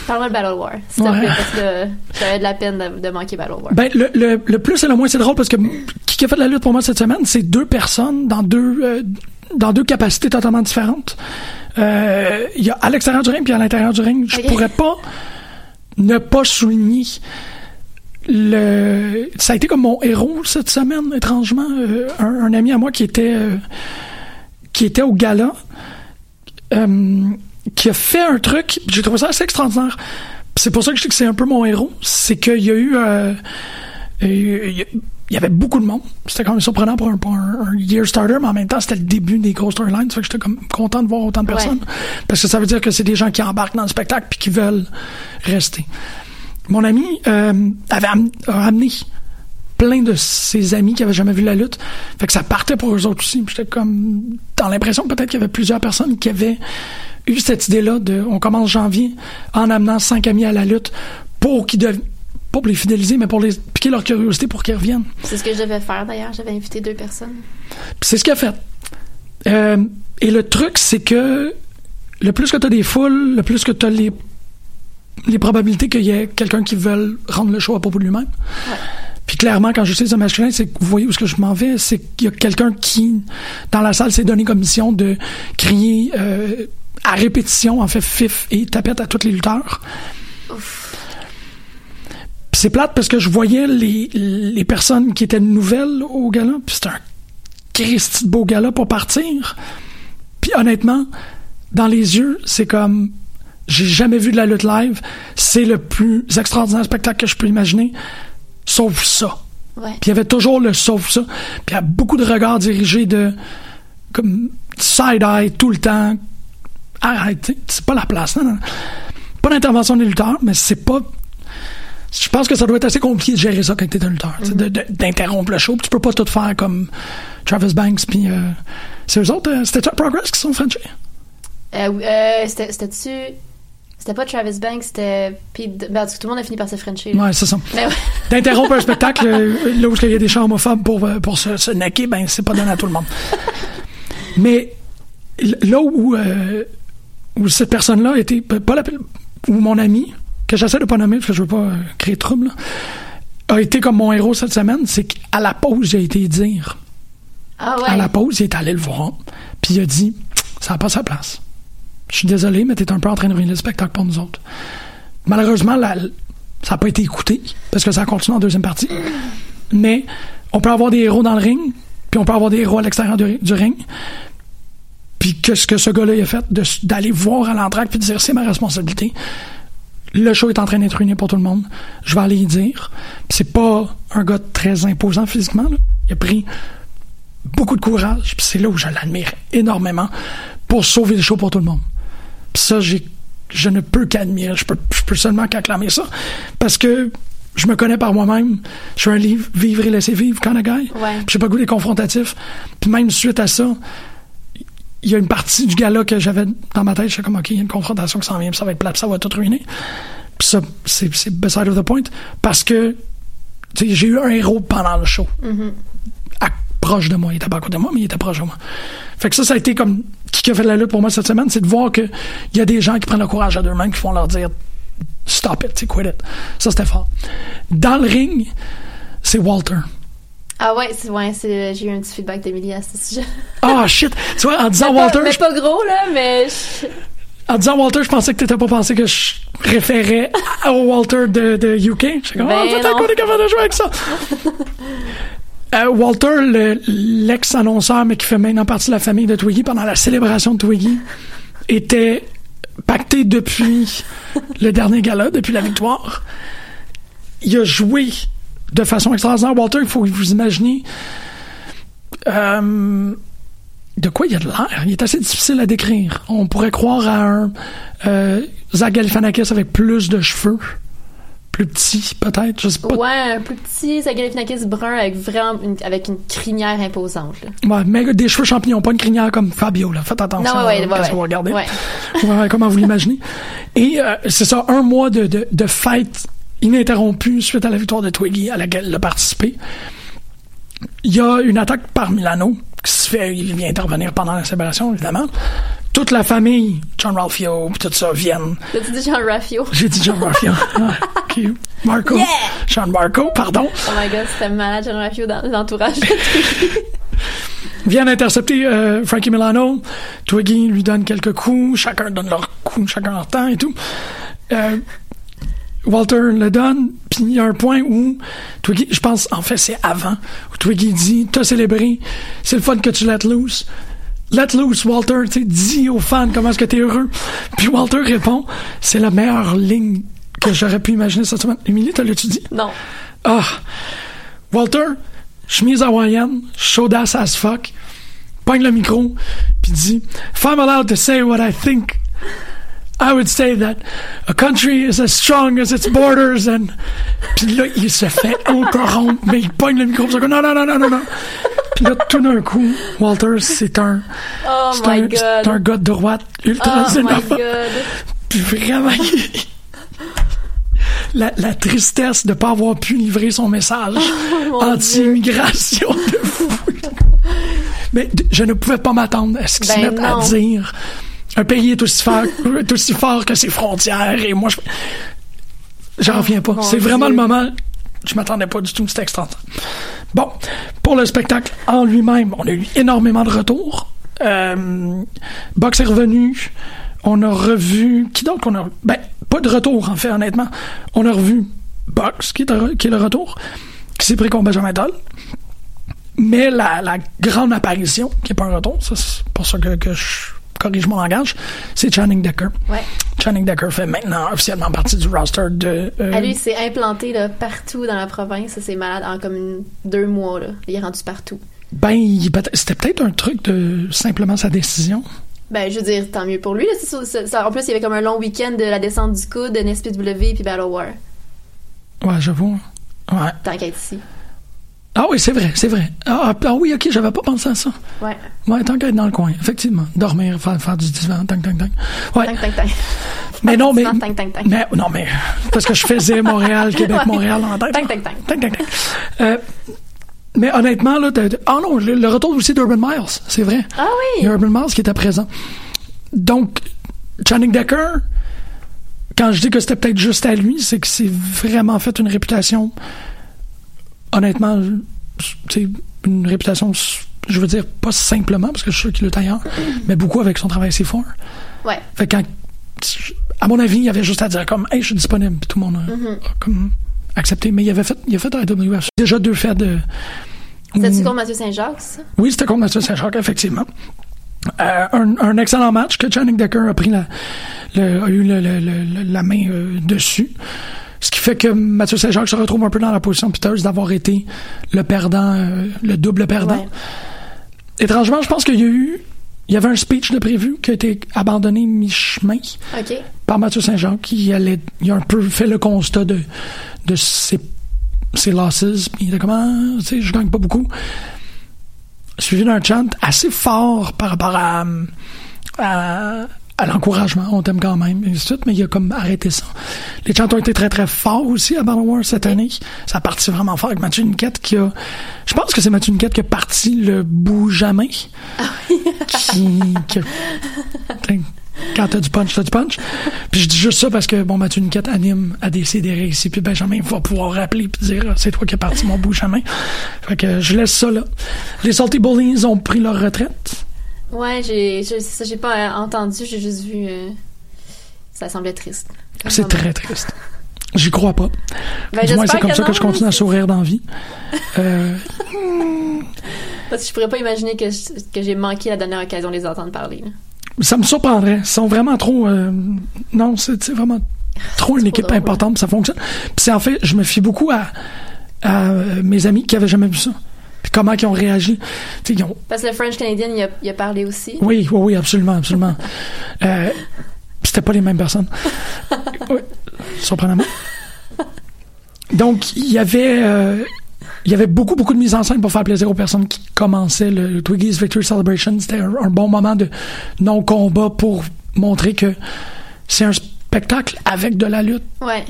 Parle-moi de Battle War, s'il te Ouais. plaît, parce que j'avais de la peine de, de manquer Battle War. Ben, le, le, le plus et le moins, c'est drôle parce que qui a fait la lutte pour moi cette semaine, c'est deux personnes dans deux, euh, dans deux capacités totalement différentes. Euh, Il y a à l'extérieur du ring puis à l'intérieur du ring. Je Ok. pourrais pas ne pas souligner le. Ça a été comme mon héros cette semaine, étrangement. Euh, un, un ami à moi qui était. euh, qui était au gala, euh, qui a fait un truc, j'ai trouvé ça assez extraordinaire. C'est pour ça que je dis que c'est un peu mon héros. C'est qu'il y a eu. il y avait beaucoup de monde. C'était quand même surprenant pour un, pour un- un year starter, mais en même temps, c'était le début des grosses storylines. Ça fait que j'étais comme content de voir autant de Ouais. personnes. Parce que ça veut dire que c'est des gens qui embarquent dans le spectacle puis qui veulent rester. Mon ami euh, avait a amené plein de ses amis qui avaient jamais vu la lutte. Fait que ça partait pour eux autres aussi. J'étais comme dans l'impression que peut-être qu'il y avait plusieurs personnes qui avaient eu cette idée-là de on commence janvier en amenant cinq amis à la lutte pour qu'ils deviennent pas pour les fidéliser, mais pour les piquer leur curiosité pour qu'ils reviennent. C'est ce que je devais faire d'ailleurs. J'avais invité deux personnes. C'est ce qu'il a fait. Euh, et le truc, c'est que le plus que tu as des foules, le plus que tu as les, les probabilités qu'il y ait quelqu'un qui veut rendre le show à propos de lui-même. Puis clairement, quand j'utilise le masculin, c'est que vous voyez où est-ce que je m'en vais, c'est qu'il y a quelqu'un qui, dans la salle, s'est donné comme mission de crier euh, à répétition, en fait, fif et tapette à tous les lutteurs. C'est plate parce que je voyais les, les personnes qui étaient nouvelles au gala, puis c'était un Christy de beau gala pour partir. Puis honnêtement, dans les yeux, c'est comme j'ai jamais vu de la lutte live. C'est le plus extraordinaire spectacle que je peux imaginer, sauf ça. Puis il y avait toujours le sauf ça. Puis il y a beaucoup de regards dirigés de comme side-eye tout le temps. Arrête, c'est pas la place. Non, non. Pas d'intervention des lutteurs, mais c'est pas. Je pense que ça doit être assez compliqué de gérer ça quand t'es un lutteur. de- D'interrompre le show. Puis tu peux pas tout faire comme Travis Banks. Puis euh, c'est eux autres. euh, C'était ça Progress qui sont Frenchés? Euh, euh, c'était- C'était-tu. C'était pas Travis Banks, c'était Pete. Ben, en tout le monde a fini par se Frencher. là. Ouais, c'est ça. Mais ouais. D'interrompre un spectacle euh, là où il y a des chants homophobes pour, euh, pour se, se naquer, ben c'est pas donné à tout le monde. Mais là où, euh, où cette personne-là était, pas la, où mon ami, que j'essaie de pas nommer parce que je veux pas créer de trouble, là, a été comme mon héros cette semaine, c'est qu'à la pause, j'ai été dire. Ah ouais. À la pause, il est allé le voir, puis il a dit Ça n'a pas sa place. Je suis désolé, mais t'es un peu en train de ruiner le spectacle pour nous autres. Malheureusement, ça n'a pas été écouté, parce que ça a continué en deuxième partie. Mais on peut avoir des héros dans le ring, puis on peut avoir des héros à l'extérieur du, ring. Puis que ce que ce gars-là a fait, d'aller voir à l'entraque puis de dire c'est ma responsabilité. Le show est en train d'être ruiné pour tout le monde. Je vais aller y dire. C'est pas un gars très imposant physiquement. Il a pris beaucoup de courage, puis c'est là où je l'admire énormément pour sauver le show pour tout le monde. Puis ça, j'ai, je ne peux qu'admirer, je peux, je peux seulement qu'acclamer ça, parce que je me connais par moi-même, je suis un livre, vivre et laisser vivre kind of guy, Ouais. j'ai pas goût des confrontatifs, puis même suite à ça, il y a une partie du gala que j'avais dans ma tête, je suis comme, ok, il y a une confrontation qui s'en vient, puis ça va être plat, ça va tout ruiner. Puis ça, c'est, c'est beside of the point, parce que tu sais, j'ai eu un héros pendant le show. À- proche de moi. Il était pas à côté de moi, mais il était proche de moi. Fait que ça, ça a été comme qui a fait la lutte pour moi cette semaine, c'est de voir que il y a des gens qui prennent le courage à deux mains, qui font leur dire stop it, quit it. Ça, c'était fort. Dans le ring, c'est Walter. Ah ouais, c'est, ouais c'est, j'ai eu un petit feedback d'Emilie à ce sujet. Ah shit! Tu vois, en disant Mais Walter, pas, mais je, pas gros, là, mais. je- en disant Walter, je pensais que t'étais pas pensé que je référais au Walter de, de UK. J'étais comme, Ben ah, non. qu'on est capable de jouer avec ça. Euh, Walter, le- l'ex-annonceur, mais qui fait maintenant partie de la famille de Twiggy pendant la célébration de Twiggy, était pacté depuis le dernier gala, depuis la victoire. Il a joué de façon extraordinaire. Walter, il faut que vous imaginer euh, de quoi il a de l'air. Il est assez difficile à décrire. On pourrait croire à un euh, Zach avec plus de cheveux. Plus petit, peut-être. Je sais pas. Ouais, un plus petit Zagalifinakis brun avec vraiment une, avec une crinière imposante, là. Ouais, mais des cheveux champignons, pas une crinière comme Fabio. Là. Faites attention Non, ouais, ouais, à ouais, que vous ouais. regardez. Ouais. Ouais, comment vous l'imaginez. Et euh, c'est ça, un mois de, de, de fête ininterrompue suite à la victoire de Twiggy à laquelle il a participé. Il y a une attaque par Milano qui se fait, il vient intervenir pendant la célébration, évidemment. Toute la famille, John Ralphio, pis tout ça, viennent. T'as-tu dit Jean Raffio? J'ai dit John Ralphio. Ah. Marco. Yeah! Sean Marco, pardon. Oh my god, c'était malade, Jean Raffio dans l'entourage. viennent intercepter euh, Frankie Milano. Twiggy lui donne quelques coups. Chacun donne leur coup, chacun leur temps et tout. Euh, Walter le donne. Puis il y a un point où Twiggy, je pense, en fait, c'est avant, où Twiggy dit T'as célébré, c'est le fun que tu let loose. Let loose, Walter, tu dis aux fans comment est-ce que t'es heureux. Puis Walter répond, c'est la meilleure ligne que j'aurais pu imaginer cette semaine. Émilie, t'as l'étudié? Non. Ah! Walter, chemise hawaïenne, chaudasse as fuck, pogne le micro, puis dit If I'm allowed to say what I think, I would say that a country is as strong as its borders and. Puis là, il se fait interrompre, mais il pogne le micro, puis il dit Non, non, non, non, non, non. Puis là, tout d'un coup, Walter, c'est un. Oh c'est un, god. c'est un gars de droite ultra Oh xénophobe. Puis vraiment, la, la tristesse de pas avoir pu livrer son message Oh anti-immigration de fou. Mais je ne pouvais pas m'attendre à ce qu'ils se Ben mettent à dire un pays est aussi fort, est aussi fort que ses frontières et moi je j'en reviens pas. C'est vraiment Dieu. le moment je m'attendais pas du tout, c'était extraordinaire. Bon, pour le spectacle en lui-même, on a eu énormément de retours. Euh, Box est revenu. On a revu. Qui donc on a. Ben, pas de retour, en fait, honnêtement. On a revu Box, qui est, le retour, qui s'est pris contre Benjamin Toll. Mais la, grande apparition, qui est pas un retour, c'est pour ça que, que je corrige mon langage, c'est Channing Decker. Ouais. Channing Decker fait maintenant officiellement partie du roster de. euh, Ah, lui, il s'est implanté là, partout dans la province. C'est malade en comme une- deux mois. Là. Il est rendu partout. Ben, c'était peut-être un truc de simplement sa décision. Ben, je veux dire, tant mieux pour lui. Là. C'est ça- c'est- ça- en plus, il y avait comme un long week-end de la descente du coude, de NSPW puis Battle War. Ouais, j'avoue. Ouais. Être ici. Ah oui, c'est vrai, c'est vrai. Ah, ah oui, ok, j'avais pas pensé à ça. Ouais. Ouais, tant qu'à être dans le coin, effectivement. Dormir, faire, faire du divan, tang, tang, tang. Ouais. Tang, tang, tang. Mais non, mais. Tang, tang, tang. Mais, non, mais. Parce que je faisais Montréal, Québec, Ouais. Montréal en tête. Tang, tang, tang. Tang, tang, tang. Euh, mais honnêtement, là, t'as- ah non, le, retour aussi d'Urban Miles, c'est vrai. Ah Il oui! y a Urban Miles qui était présent. Donc, Channing Decker, quand je dis que c'était peut-être juste à lui, c'est que c'est vraiment fait une réputation, honnêtement, c'est une réputation, je veux dire, pas simplement, parce que je suis sûr qu'il ailleurs, mais beaucoup avec son travail assez fort. Ouais. Fait quand, à mon avis, il y avait juste à dire comme, hey, je suis disponible, puis tout le monde a, Mm-hmm. a comme accepté. Mais il avait fait, il a fait déjà deux faits de. C'était-tu contre Mathieu Saint-Jacques, oui, c'était contre Mathieu Saint-Jacques, effectivement. Euh, un, un excellent match que Channing Decker a pris la, le- a eu le- la main euh, dessus. Ce qui fait que Mathieu Saint-Jacques se retrouve un peu dans la position piteuse d'avoir été le perdant, euh, le double perdant. Ouais. Étrangement, je pense qu'il y a eu, il y avait un speech de prévu qui a été abandonné mi-chemin OK. par Mathieu Saint-Jacques qui allait, il a un peu fait le constat de, de ses, ses losses, il était comme, ah, tu sais, je gagne pas beaucoup. Suivi d'un chant assez fort par rapport à, à, à l'encouragement, on t'aime quand même, et suite, mais il a comme arrêté ça. Les chants ont été très très forts aussi à Battle War cette année. Ça a parti vraiment fort avec Mathieu Niquette qui a, je pense que c'est Mathieu Niquette qui a parti le bout jamais. qui, qui a- quand t'as du punch, t'as du punch. Puis je dis juste ça parce que, bon, Mathieu Niquette anime à décider ici, puis Benjamin va pouvoir rappeler puis dire, Ah, c'est toi qui as parti mon bout. Fait que je laisse ça là. Les Salty Bullies ont pris leur retraite. Ouais, j'ai j'ai- ça, j'ai pas euh, entendu, j'ai juste vu. euh, ça semblait triste. C'est très triste. J'y crois pas. Ben, du moins, c'est comme ça que je continue à sourire dans la vie. Euh, Parce que je pourrais pas imaginer que, j'ai manqué la dernière occasion de les entendre parler. là. ça me surprendrait. Ils sont vraiment trop. euh, non, c'est vraiment trop une trop équipe drôle. importante, ça fonctionne. Puis c'est en fait, je me fie beaucoup à, à, mes amis qui avaient jamais vu ça. Puis comment ils ont réagi? Ils ont, Parce que le French Canadian, il a, il a parlé aussi. Oui, oui, oui, absolument, absolument. euh, c'était pas les mêmes personnes. Oui, surprenamment. Donc, il y avait, euh, il y avait beaucoup, beaucoup de mise en scène pour faire plaisir aux personnes qui commençaient le, le Twiggy's Victory Celebration. C'était un, un bon moment de non-combat pour montrer que c'est un spectacle avec de la lutte. Ouais.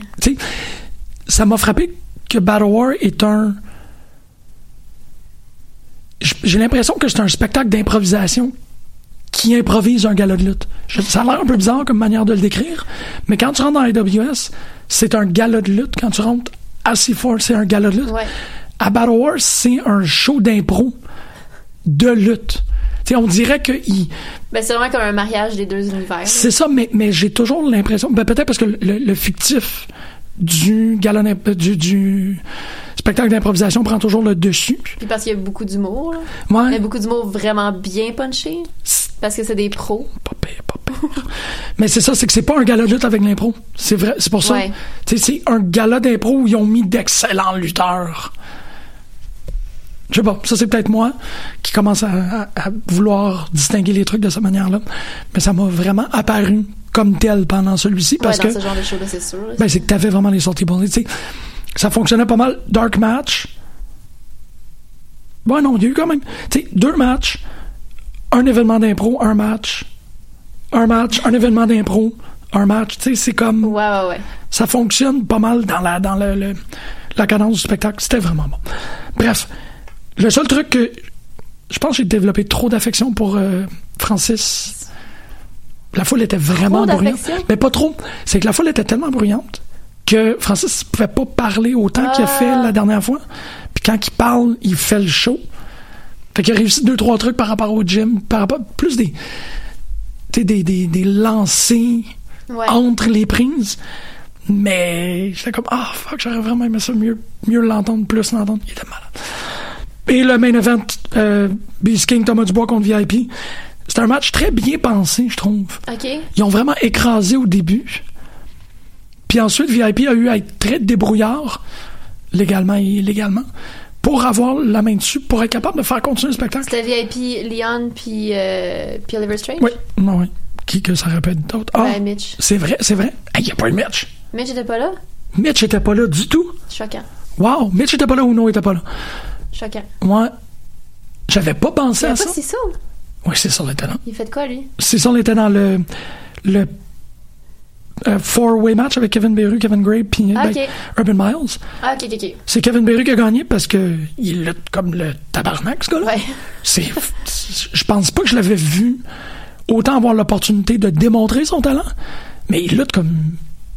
Ça m'a frappé que Battle War est un. J'ai l'impression que c'est un spectacle d'improvisation qui improvise un gala de lutte. Je- ça a l'air un peu bizarre comme manière de le décrire, mais quand tu rentres dans AWS, c'est un gala de lutte. Quand tu rentres à C4, c'est un gala de lutte. Ouais. À Battle War, c'est un show d'impro de lutte. Tu sais, on dirait que il, Ben, c'est vraiment comme un mariage des deux univers. c'est ça, mais, mais j'ai toujours l'impression, ben peut-être parce que le, le fictif du gala d'imp- du, du spectacle d'improvisation prend toujours le dessus. Puis parce qu'il y a beaucoup d'humour. Ouais. Il y a beaucoup d'humour vraiment bien punché. Parce que c'est des pros. Pas pire, pas pire. Mais c'est ça, c'est que c'est pas un gala de lutte avec l'impro. C'est vrai, c'est pour ça. Ouais. C'est un gala d'impro où ils ont mis d'excellents lutteurs. Je sais pas, ça c'est peut-être moi qui commence à, à- à vouloir distinguer les trucs de cette manière-là. Mais ça m'a vraiment apparu comme tel pendant celui-ci parce ouais, dans que ce genre de show-là, c'est sûr. ben, c'est que t'avais vraiment les sorties bonnes. Tu sais, ça fonctionnait pas mal. Dark match. Ouais, non, il y a eu quand même. Tu sais, deux matchs, un événement d'impro, un match, un match, un événement d'impro, un match. Tu sais, c'est comme. Ouais, ouais, ouais. Ça fonctionne pas mal dans la, dans le, le- la cadence du spectacle. C'était vraiment bon. Bref, le seul truc que. Je pense que j'ai développé trop d'affection pour euh, Francis. La foule était vraiment Trop bruyante. Mais pas trop. C'est que la foule était tellement bruyante que Francis pouvait pas parler autant qu'il a Ah. fait la dernière fois. Puis quand il parle, il fait le show. Fait qu'il a réussi deux, trois trucs par rapport au gym, par rapport, plus des, tu sais, des, des, des lancers Ouais. entre les prises. Mais j'étais comme, ah, fuck, j'aurais vraiment aimé ça mieux, mieux l'entendre, plus l'entendre. Il était malade. Et le main event, euh, Beast King, Thomas Dubois contre VIP, c'était un match très bien pensé, je trouve. OK. Ils ont vraiment écrasé au début. Puis ensuite, VIP a eu à être très débrouillard, légalement et illégalement, pour avoir la main dessus, pour être capable de faire continuer le spectacle. C'était VIP, Leon, puis, euh, puis Oliver Strange? Oui, non, oui. Qui que ça répète d'autres? Ah, Mitch. c'est vrai, c'est vrai. Il n'y a pas eu Mitch. Mitch était pas là? Mitch était pas là du tout. Choquant. Wow, Mitch était pas là ou non était pas là? Choquant. Moi, j'avais pas pensé Il à pas ça. si ça. Oui, c'est ça l'étonnant. Il fait de quoi, lui? C'est ça était dans le le euh, four-way match avec Kevin Beru, Kevin Gray, puis Ah, ben, ok. Urban Miles. Ah, OK, OK, OK. C'est Kevin Beru qui a gagné parce que il lutte comme le tabarnak, ce gars-là. Ouais. C'est, je pense pas que je l'avais vu autant avoir l'opportunité de démontrer son talent, mais il lutte comme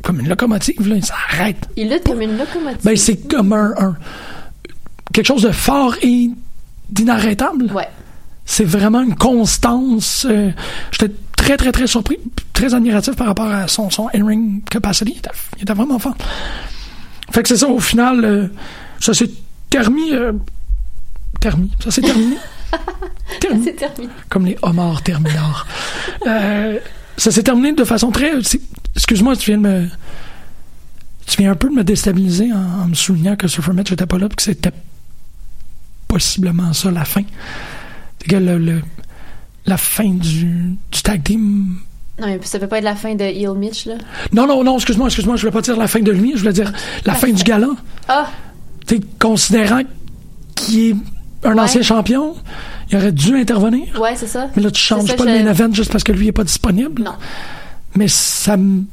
comme une locomotive là, ça arrête. Il lutte comme une locomotive. Ben c'est comme un, un- quelque chose de fort et d'inarrêtable? Ouais. C'est vraiment une constance. euh, J'étais très, très, très surpris, très admiratif par rapport à son, son in-ring capacity. Il était, il était vraiment fort. Fait que c'est ça, au final, euh, ça s'est terminé. euh, terminé. Ça s'est terminé. terminé. C'est terminé. Comme les homards terminards. Euh, ça s'est terminé de façon très. Excuse-moi, tu viens de me. Tu viens un peu de me déstabiliser en, en me soulignant que Surfer Match n'était pas là, puis que c'était possiblement ça la fin. C'est que le, le- la fin du, du tag team. Non, mais ça peut pas être la fin de Heel Mitch, là. Non, non, non, excuse-moi, excuse-moi, je voulais pas dire la fin de lui, je voulais dire la fin du galant. Ah! Tu considérant qu'il est un Ouais. ancien champion, il aurait dû intervenir. Ouais, c'est ça. Mais là, tu changes ça pas que le main je- event juste parce que lui est pas disponible? Non. Mais ça me.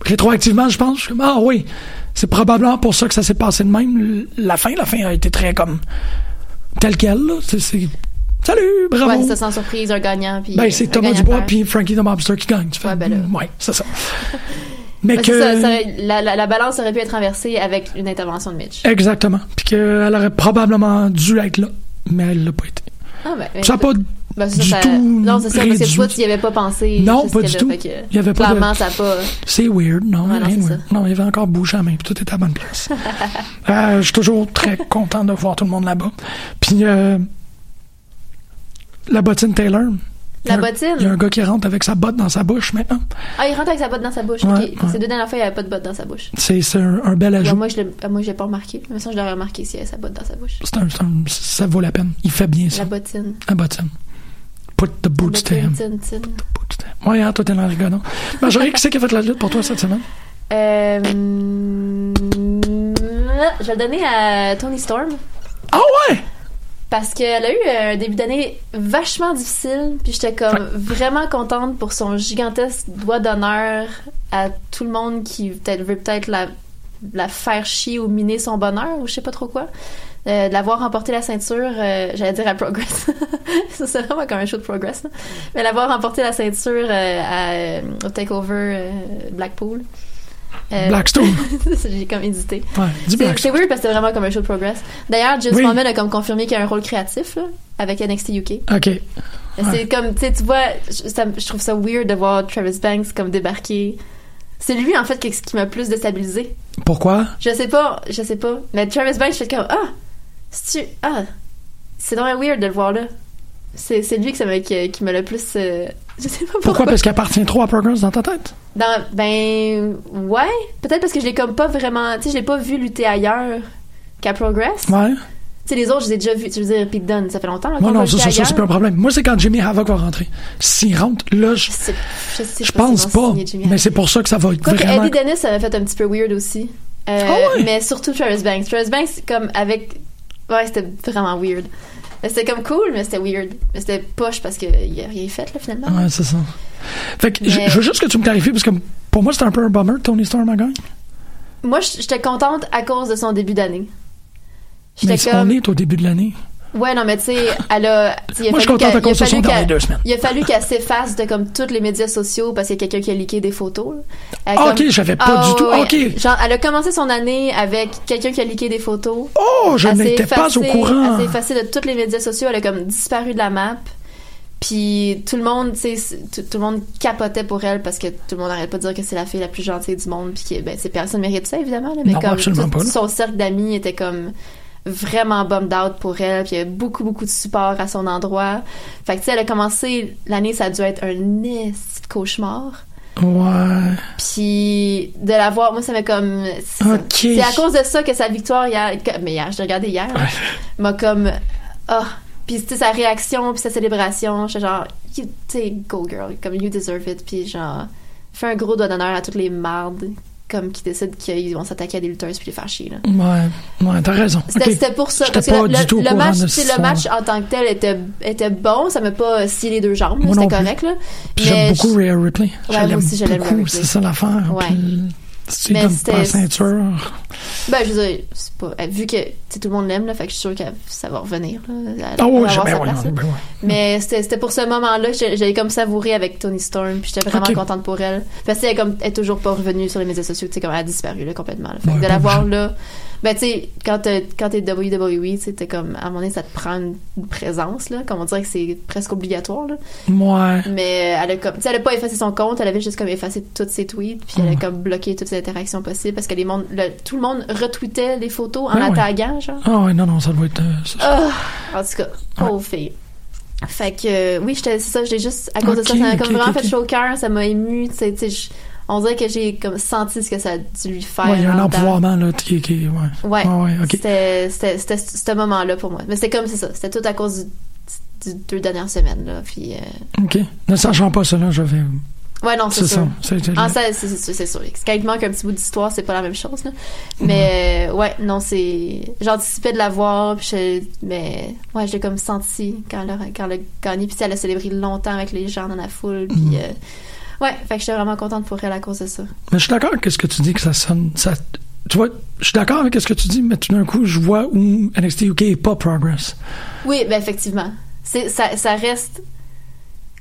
Rétroactivement, je pense, je ah oui, c'est probablement pour ça que ça s'est passé de même. La fin, la fin a été très comme. telle quelle, là. C'est. Salut, bravo! Ouais, c'est ça, sans surprise, un gagnant. Puis ben, c'est Thomas Dubois puis Frankie the Mobster qui gagne. Tu fais, Ouais, ben là. mm, ouais, c'est ça. Mais Ouais, que. c'est ça, ça aurait- la, la- la balance aurait pu être inversée avec une intervention de Mitch. Exactement. Puis qu'elle aurait probablement dû être là, mais elle l'a pas été. Ah, ben, Ça n'a pas ben, c'est du ça, ça- tout Non, c'est ça, parce que toi, tu y avais pas pensé. Non, pas du tout. Il y avait pas de- Clairement, ça a pas. C'est weird, non, Ouais, non, rien de c'est weird. Non, il y avait encore bouche à main, puis tout était à bonne place. Euh, je suis toujours très content de voir tout le monde là-bas. Puis euh, la bottine Taylor. La bottine? Il y a un gars qui rentre avec sa botte dans sa bouche maintenant. Ah, il rentre avec sa botte dans sa bouche. Ouais, ok. ouais. Ces deux dernières fois, il n'y avait pas de botte dans sa bouche. C'est c'est un, un bel ajout. moi, je l'ai ah, moi, je l'ai pas remarqué. Mais ça, je l'aurais remarqué s'il y avait sa botte dans sa bouche. C'est un- c'est un- ça vaut la peine. Il fait bien ça. La bottine. La bottine. Put the boots to him. Tin, tin. Boots to him. Ouais, hein, toi, t'es dans le rigodon. Marjorie, qui c'est qui a fait la lutte pour toi cette semaine? Euh, je vais le donner à Tony Storm. Ah ouais! Parce qu'elle a eu un début d'année vachement difficile, puis j'étais comme Ouais. vraiment contente pour son gigantesque doigt d'honneur à tout le monde qui peut-être veut peut-être la, la faire chier ou miner son bonheur ou je sais pas trop quoi. Euh, de l'avoir remporté la ceinture, euh, j'allais dire à Progress. ça c'est vraiment comme un show de Progress. là. Mais l'avoir remporté la ceinture euh, à, euh, au Takeover euh, Blackpool. Euh, Blackstone. J'ai comme hésité. Ouais, C'est c'est weird parce que c'était vraiment comme un show de progress. D'ailleurs, James Oui. A comme confirmé qu'il y a un rôle créatif là, avec NXT UK. OK. C'est comme, tu sais, tu vois, je, ça- je trouve ça weird de voir Travis Banks comme débarquer C'est lui, en fait, qui, qui m'a plus déstabilisé. Pourquoi? Je sais pas, je sais pas. Mais Travis Banks, je fais comme, ah, c'est-tu, ah, c'est vraiment weird de le voir là. C'est, c'est lui que ça m'a, qui, qui m'a le plus, euh, je sais pas pourquoi? Pourquoi? Parce qu'il appartient trop à Progress dans ta tête? Dans, ben, ouais. Peut-être parce que je l'ai comme pas vraiment, tu sais, je l'ai pas vu lutter ailleurs qu'à Progress. Ouais. Tu sais, les autres, je les ai déjà vus. Tu veux dire, Pete Dunne, ça fait longtemps là, Moi, non, ça, ça, ça, c'est pas un problème. Moi, c'est quand Jimmy Havoc va rentrer. S'il rentre, là, je, Je sais, je sais je pas pense pas. Mais c'est pour ça que ça va être Quoique vraiment. Eddie Dennis, ça m'a fait un petit peu weird aussi. Euh, ouais? Mais surtout Travis Banks. Travis Banks, comme avec. Ouais, c'était vraiment weird. C'était comme cool, mais c'était weird. Mais c'était poche parce qu'il a rien fait, là, finalement. Ouais, c'est ça. Fait que, je- Mais- je veux juste que tu me clarifies, parce que pour moi, c'était un peu un bummer, Tony Storm a gagné. Moi, j'étais contente à cause de son début d'année. Mais J'étais on comme. est au début de l'année. Ouais, non, mais tu sais, elle a. il a Moi, je suis fallu qu'elle- s'efface de comme tous les médias sociaux parce qu'il y a quelqu'un qui a leaké des photos. là. Elle a Ah, ok, j'avais pas Ah, du tout. ouais. Ok. Genre, elle a commencé son année avec quelqu'un qui a leaké des photos. Oh, je n'étais pas au courant. Elle s'est effacée de tous les médias sociaux. Elle a comme disparu de la map. Puis tout le monde, tu sais, tout, tout le monde capotait pour elle parce que tout le monde n'arrête pas de dire que c'est la fille la plus gentille du monde. Puis que, ben, c'est personne mérite ça, évidemment. Là, mais Non, comme absolument tout pas, son cercle d'amis était comme vraiment bummed out pour elle. Puis il y avait beaucoup, beaucoup de support à son endroit. Fait que, tu sais, elle a commencé, l'année, ça a dû être un de cauchemar. Ouais. Puis de la voir, moi, ça m'a comme. C'est ça. Ok. C'est à cause de ça que sa victoire hier. Mais hier, je l'ai regardé hier. M'a comme. Ah. Puis, tu sais, sa réaction, puis sa célébration. J'étais genre, you- tu sais, go girl. Comme, you deserve it. Puis, genre, fais un gros doigt d'honneur à toutes les mardes. Comme qui décident qu'ils vont s'attaquer à des lutteuses puis les faire chier, là. Ouais. Ouais, t'as raison. C'était Ok. c'était pour ça. Parce que pas le, du tout le match, le match en tant que tel était, était bon. Ça m'a pas scié les deux jambes. C'était correct, là. J'aime beaucoup Rhea Ripley. Ouais, moi aussi, je l'aime, beaucoup, c'est ça l'affaire. Ouais. Puis, Mais donnes pas ceinture. Ben, je veux dire, c'est pas. Vu que tout le monde l'aime, là, fait que je suis sûre que ça va revenir. Là, elle oui, là. ben ouais. Mais c'était pour ce moment-là que j'avais comme savouré avec Tony Storm, puis j'étais vraiment contente pour elle. Parce qu'elle est comme elle est toujours pas revenue sur les médias sociaux, tu sais, comme elle a disparu là, complètement. là. Fait que de pas la voir là, ben tu sais, quand t'es WWE, tu sais, t'es comme à un moment donné, ça te prend une une présence là, comme on dirait que c'est presque obligatoire là. Ouais. Mais elle a comme, tu sais, elle a pas effacé son compte, elle avait juste comme effacé toutes ses tweets, puis elle a comme bloqué toutes ses interactions possibles parce que les mondes, le- tout le monde retweetait les photos en la ouais. taguant, genre. Ah ouais, non, non, ça doit être. euh, ça- Ah! En tout cas, pauvre fille. Fait que, euh, oui, c'est ça, j'ai juste, à cause de ça, ça m'a comme vraiment fait chaud au cœur, ça m'a ému, tu sais, tu sais, on dirait que j'ai comme senti ce que ça a dû lui faire. Ouais, il y a un empouvoirment, là, qui, qui ouais. C'était, c'était, c'était ce moment-là pour moi. Mais c'était comme, c'est ça, c'était tout à cause du, du deux dernières semaines, là, puis, euh, Ok. Ne sachant pas là, je vais. ouais, non, c'est sûr. ça. C'est- Ah, ça, c'est, c'est, c'est sûr. Quand il manque un petit bout d'histoire, c'est pas la même chose, là. Mais, euh, ouais, non, c'est. J'anticipais de la voir, puis je- mais, ouais, je l'ai comme senti quand elle a, quand elle a gagné, puis elle a célébré longtemps avec les gens dans la foule, puis, Mm. euh, ouais, fait que j'étais vraiment contente pour elle à cause de ça. Mais je suis d'accord avec ce que tu dis, que ça sonne. Ça, tu vois, je suis d'accord avec ce que tu dis, mais tout d'un coup, je vois où NXT UK est pas Progress. Oui, ben, effectivement. C'est, ça, ça reste.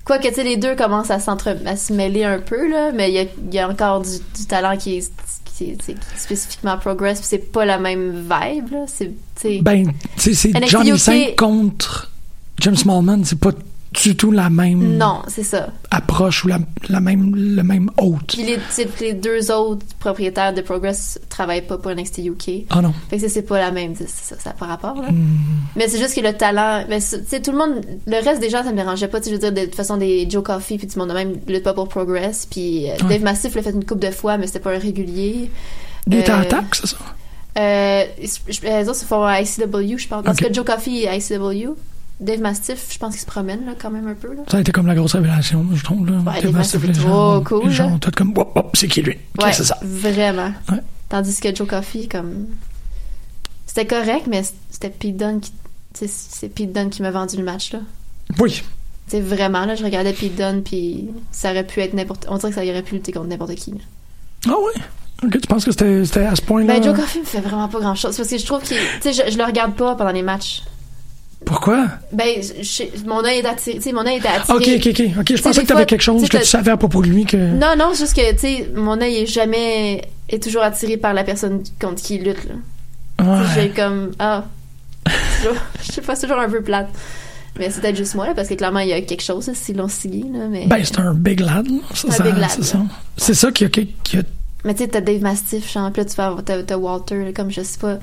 Quoique, tu sais, les deux commencent à, à se mêler un peu, là, mais il y a, y a encore du, du talent qui est, qui est, qui est spécifiquement Progress, puis c'est pas la même vibe, là. C'est, tu sais. Ben, tu sais, c'est Johnny UK 5 contre James Smallman, c'est pas du tout la même Non, c'est ça. approche ou la, la même, le même hôte. Puis les, les deux autres propriétaires de Progress travaillent pas pour NXT UK. Ah non. Fait que c'est- pas la même, ça, ça pas rapport. Là. Hmm. Mais c'est juste que le talent, ben, c'est- tout le monde, le reste des gens, ça me dérangeait pas. Je veux dire, de toute façon, des Joe Coffey puis du monde de même lutte pas pour Progress. Puis euh, Ouais. Dave Mastiff l'a fait une couple de fois, mais c'était pas un régulier. Il était Euh, en attaque, c'est ça? Euh, les autres, c'est pour ICW, je pense. Parce que Joe Coffey est ICW. Dave Mastiff, je pense qu'il se promène là, quand même un peu. Là. Ça a été comme la grosse révélation, je trouve. Là. Ouais, Dave Mastiff, les gens- trop cool, Les gens tout comme, hop, hop, c'est qui lui? Ouais, c'est ça. Vraiment. Ouais. Tandis que Joe Coffey, comme. C'était correct, mais c'était Pete Dunne qui. C'est Pete Dunne qui m'a vendu le match, là. Oui. C'est vraiment, là, je regardais Pete Dunne, puis ça aurait pu être n'importe. On dirait que ça aurait pu lutter contre n'importe qui. là. Ah oui? Ok, tu penses que c'était à ce point-là? Ben, Joe Coffey me fait vraiment pas grand chose. Parce que je trouve qu'il. Tu sais, je, je le regarde pas pendant les matchs. Pourquoi? Ben, je- mon œil est attiré. Tu sais, mon œil était attiré. Ok, ok, ok. Ok, je sais, pensais que t'avais fois, quelque chose tu que tu savais à propos de lui que. Non, non, c'est juste que, tu sais, mon œil est jamais. est toujours attiré par la personne contre qui il lutte, là. Tu. J'ai comme. Ah. C'est Je sais pas, c'est toujours un peu plate. Mais c'est peut-être juste moi, là, parce que clairement, il y a quelque chose, l'ont signé, là, mais... Ben, c'est un big lad, là. Ça, Un ça- big lad, c'est ça. C'est ça qui a, qui a Mais tu sais, t'as Dave Mastiff, genre, puis là, tu vas t'as, Walter, comme, je sais pas...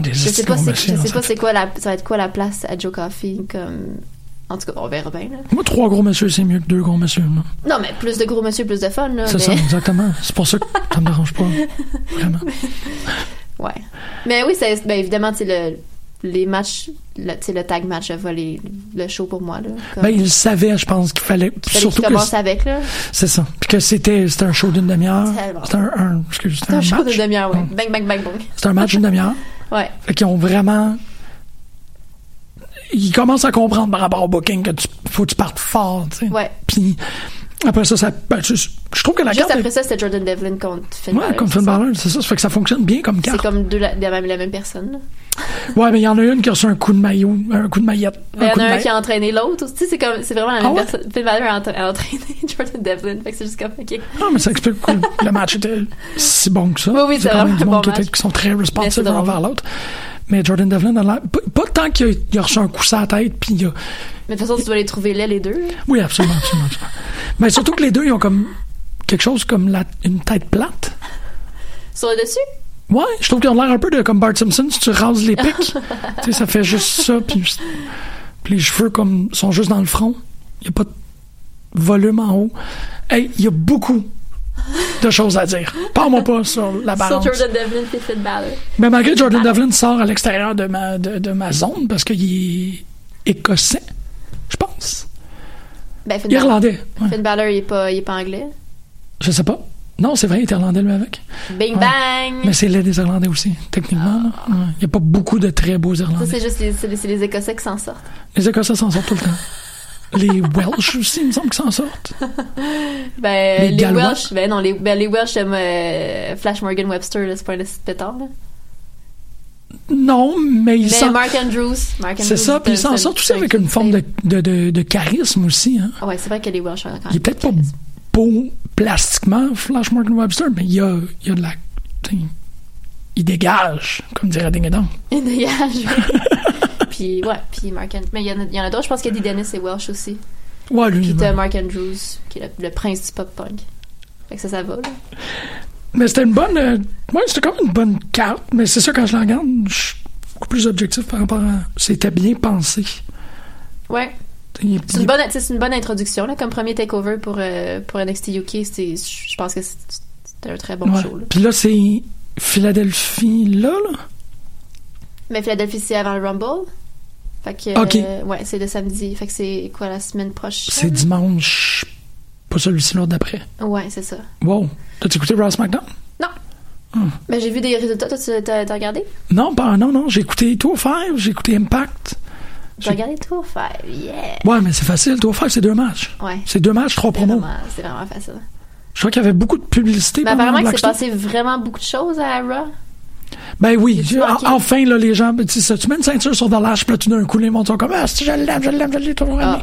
des Je sais pas, messieurs je sais pas c'est quoi la, ça va être quoi la place à Joe Coffey, comme... En tout cas, on verra bien, là. Moi, trois gros messieurs, c'est mieux que deux gros messieurs, là. Non, mais plus de gros monsieur, plus de fun, là. C'est mais... ça, exactement. C'est pour ça que ça me dérange pas. Vraiment. Ouais. Mais oui, c'est, ben, évidemment, tu le, les matchs, le, le tag match a volé le show pour moi, là. Comme, Ben, il savait, je pense, qu'il fallait. fallait surtout que commence avec, là. c'est ça. Puis que c'était, un show d'une demi-heure. C'était un, un, excuse, un un, show match. demi-heure, ouais. Ouais. Bang, bang, bang, bang. C'était un match d'une demi-heure. Ouais. Fait qu'ils ont vraiment. Ils commencent à comprendre par rapport au booking que tu, faut que tu partes fort, tu sais. Ouais. Puis après ça, ça ben, je, je trouve que la Juste carte. après est- ça, c'était Jordan Devlin contre Finn ouais, c'est Finn. Balor, c'est ça. Ça fait que ça fonctionne bien comme C'est carte. comme deux, la, la, même, la même personne. Ouais, mais il y en a une qui a reçu un coup de maillot, un coup de maillette. Il y en a un qui a entraîné l'autre. Tu sais, c'est comme, c'est vraiment la Ah même ouais? personne. Finn Balor a, entra- a entraîné Jordan Devlin. Fait que c'est juste comme, ok. Non, mais ça explique que le match était si bon que ça. Oui, oui, Il y c'est a quand même vraiment du un monde bon qui, était- match. qui sont très c'est drôle. envers l'autre. Mais Jordan Devlin a l'air. Pas, pas tant qu'il a, reçu un coup sur la tête, puis il a. Mais de toute façon, tu dois les trouver là, les deux. là. Oui, absolument, absolument. absolument. Mais surtout que les deux, ils ont comme quelque chose comme la, une tête plate. Sur le dessus? Ouais, je trouve qu'ils ont l'air un peu de comme Bart Simpson si tu rases les pics. tu sais, ça fait juste ça, puis, puis les cheveux comme sont juste dans le front. Il n'y a pas de volume en haut. Hey, il y a beaucoup de choses à dire. Parle-moi pas sur la Sur balance. Jordan Devlin et Finn Balor. Mais malgré Jordan Devlin sort à l'extérieur de ma, de, de ma zone parce qu'il est écossais, je pense. Ben, Finn Balor. Irlandais. ouais. Finn Balor, il est pas, il est pas anglais. Je sais pas. Non, c'est vrai, il est irlandais lui avec. Bing Ouais. bang! Mais c'est l'aide des Irlandais aussi, techniquement. Ouais. Il n'y a pas beaucoup de très beaux Ça, Irlandais. c'est juste les, les, les Écossais qui s'en sortent. Les Écossais s'en sortent tout le temps. Les Welsh aussi, il me semble qu'ils s'en sortent. Ben, Les les? Welsh, ben non, les, ben, les Welsh, euh, Flash Morgan Webster, c'est pas un pétard, là. Non, mais ils s'en... Mark Andrews. Mark C'est ça, puis ils s'en sortent aussi avec une forme de, de, de, de charisme aussi. Hein. Ouais, c'est vrai que les Welsh ont quand même. Il est peut-être pas beau plastiquement, Flash Morgan Webster, mais il y a, il y a de la... Il dégage, comme dirait Ding Dong. Il dégage. puis, ouais, puis Mark Andrews. Mais il y en a, y a d'autres, je pense qu'Eddie Dennis est Welsh aussi. Ouais, lui. Puis t'as Mark Andrews, qui est le, le prince du pop-punk. Fait que ça, ça va, là. Mais c'était une bonne. euh, ouais, c'était comme une bonne carte, mais c'est ça, quand je la regarde, je suis beaucoup plus objectif par rapport à. C'était bien pensé. Ouais. C'est une bonne, une introduction, là, comme premier takeover pour, euh, pour NXT UK. Je pense que c'était un très bon ouais. show, là. Puis là, c'est Philadelphie, là, là? Mais Philadelphie, c'est avant le Rumble. Fait que. Ok. euh, ouais, c'est le samedi. Fait que c'est quoi la semaine prochaine? C'est dimanche. Pas celui-ci, l'autre d'après. Ouais, c'est ça. Wow. T'as-tu écouté Ross McDonald? Ben, j'ai vu des résultats. Toi, tu t'as regardé? Non, pas, non, non. J'ai écouté Tour 5, j'ai écouté Impact. J'ai regardé Tour 5. Yeah! Ouais, mais c'est facile. Tour 5, c'est deux matchs. Ouais. C'est deux matchs, trois promos. c'est vraiment facile. Je crois qu'il y avait beaucoup de publicité. Mais apparemment c'est Blackstone. passé vraiment beaucoup de choses à Raw. Ben oui, en- enfin là les gens, tu sais, tu mets une ceinture sur The Lash, puis là tout d'un coup les mondes sont comme ah si je l'aime, je l'aime, je l'ai toujours aimé. Ah.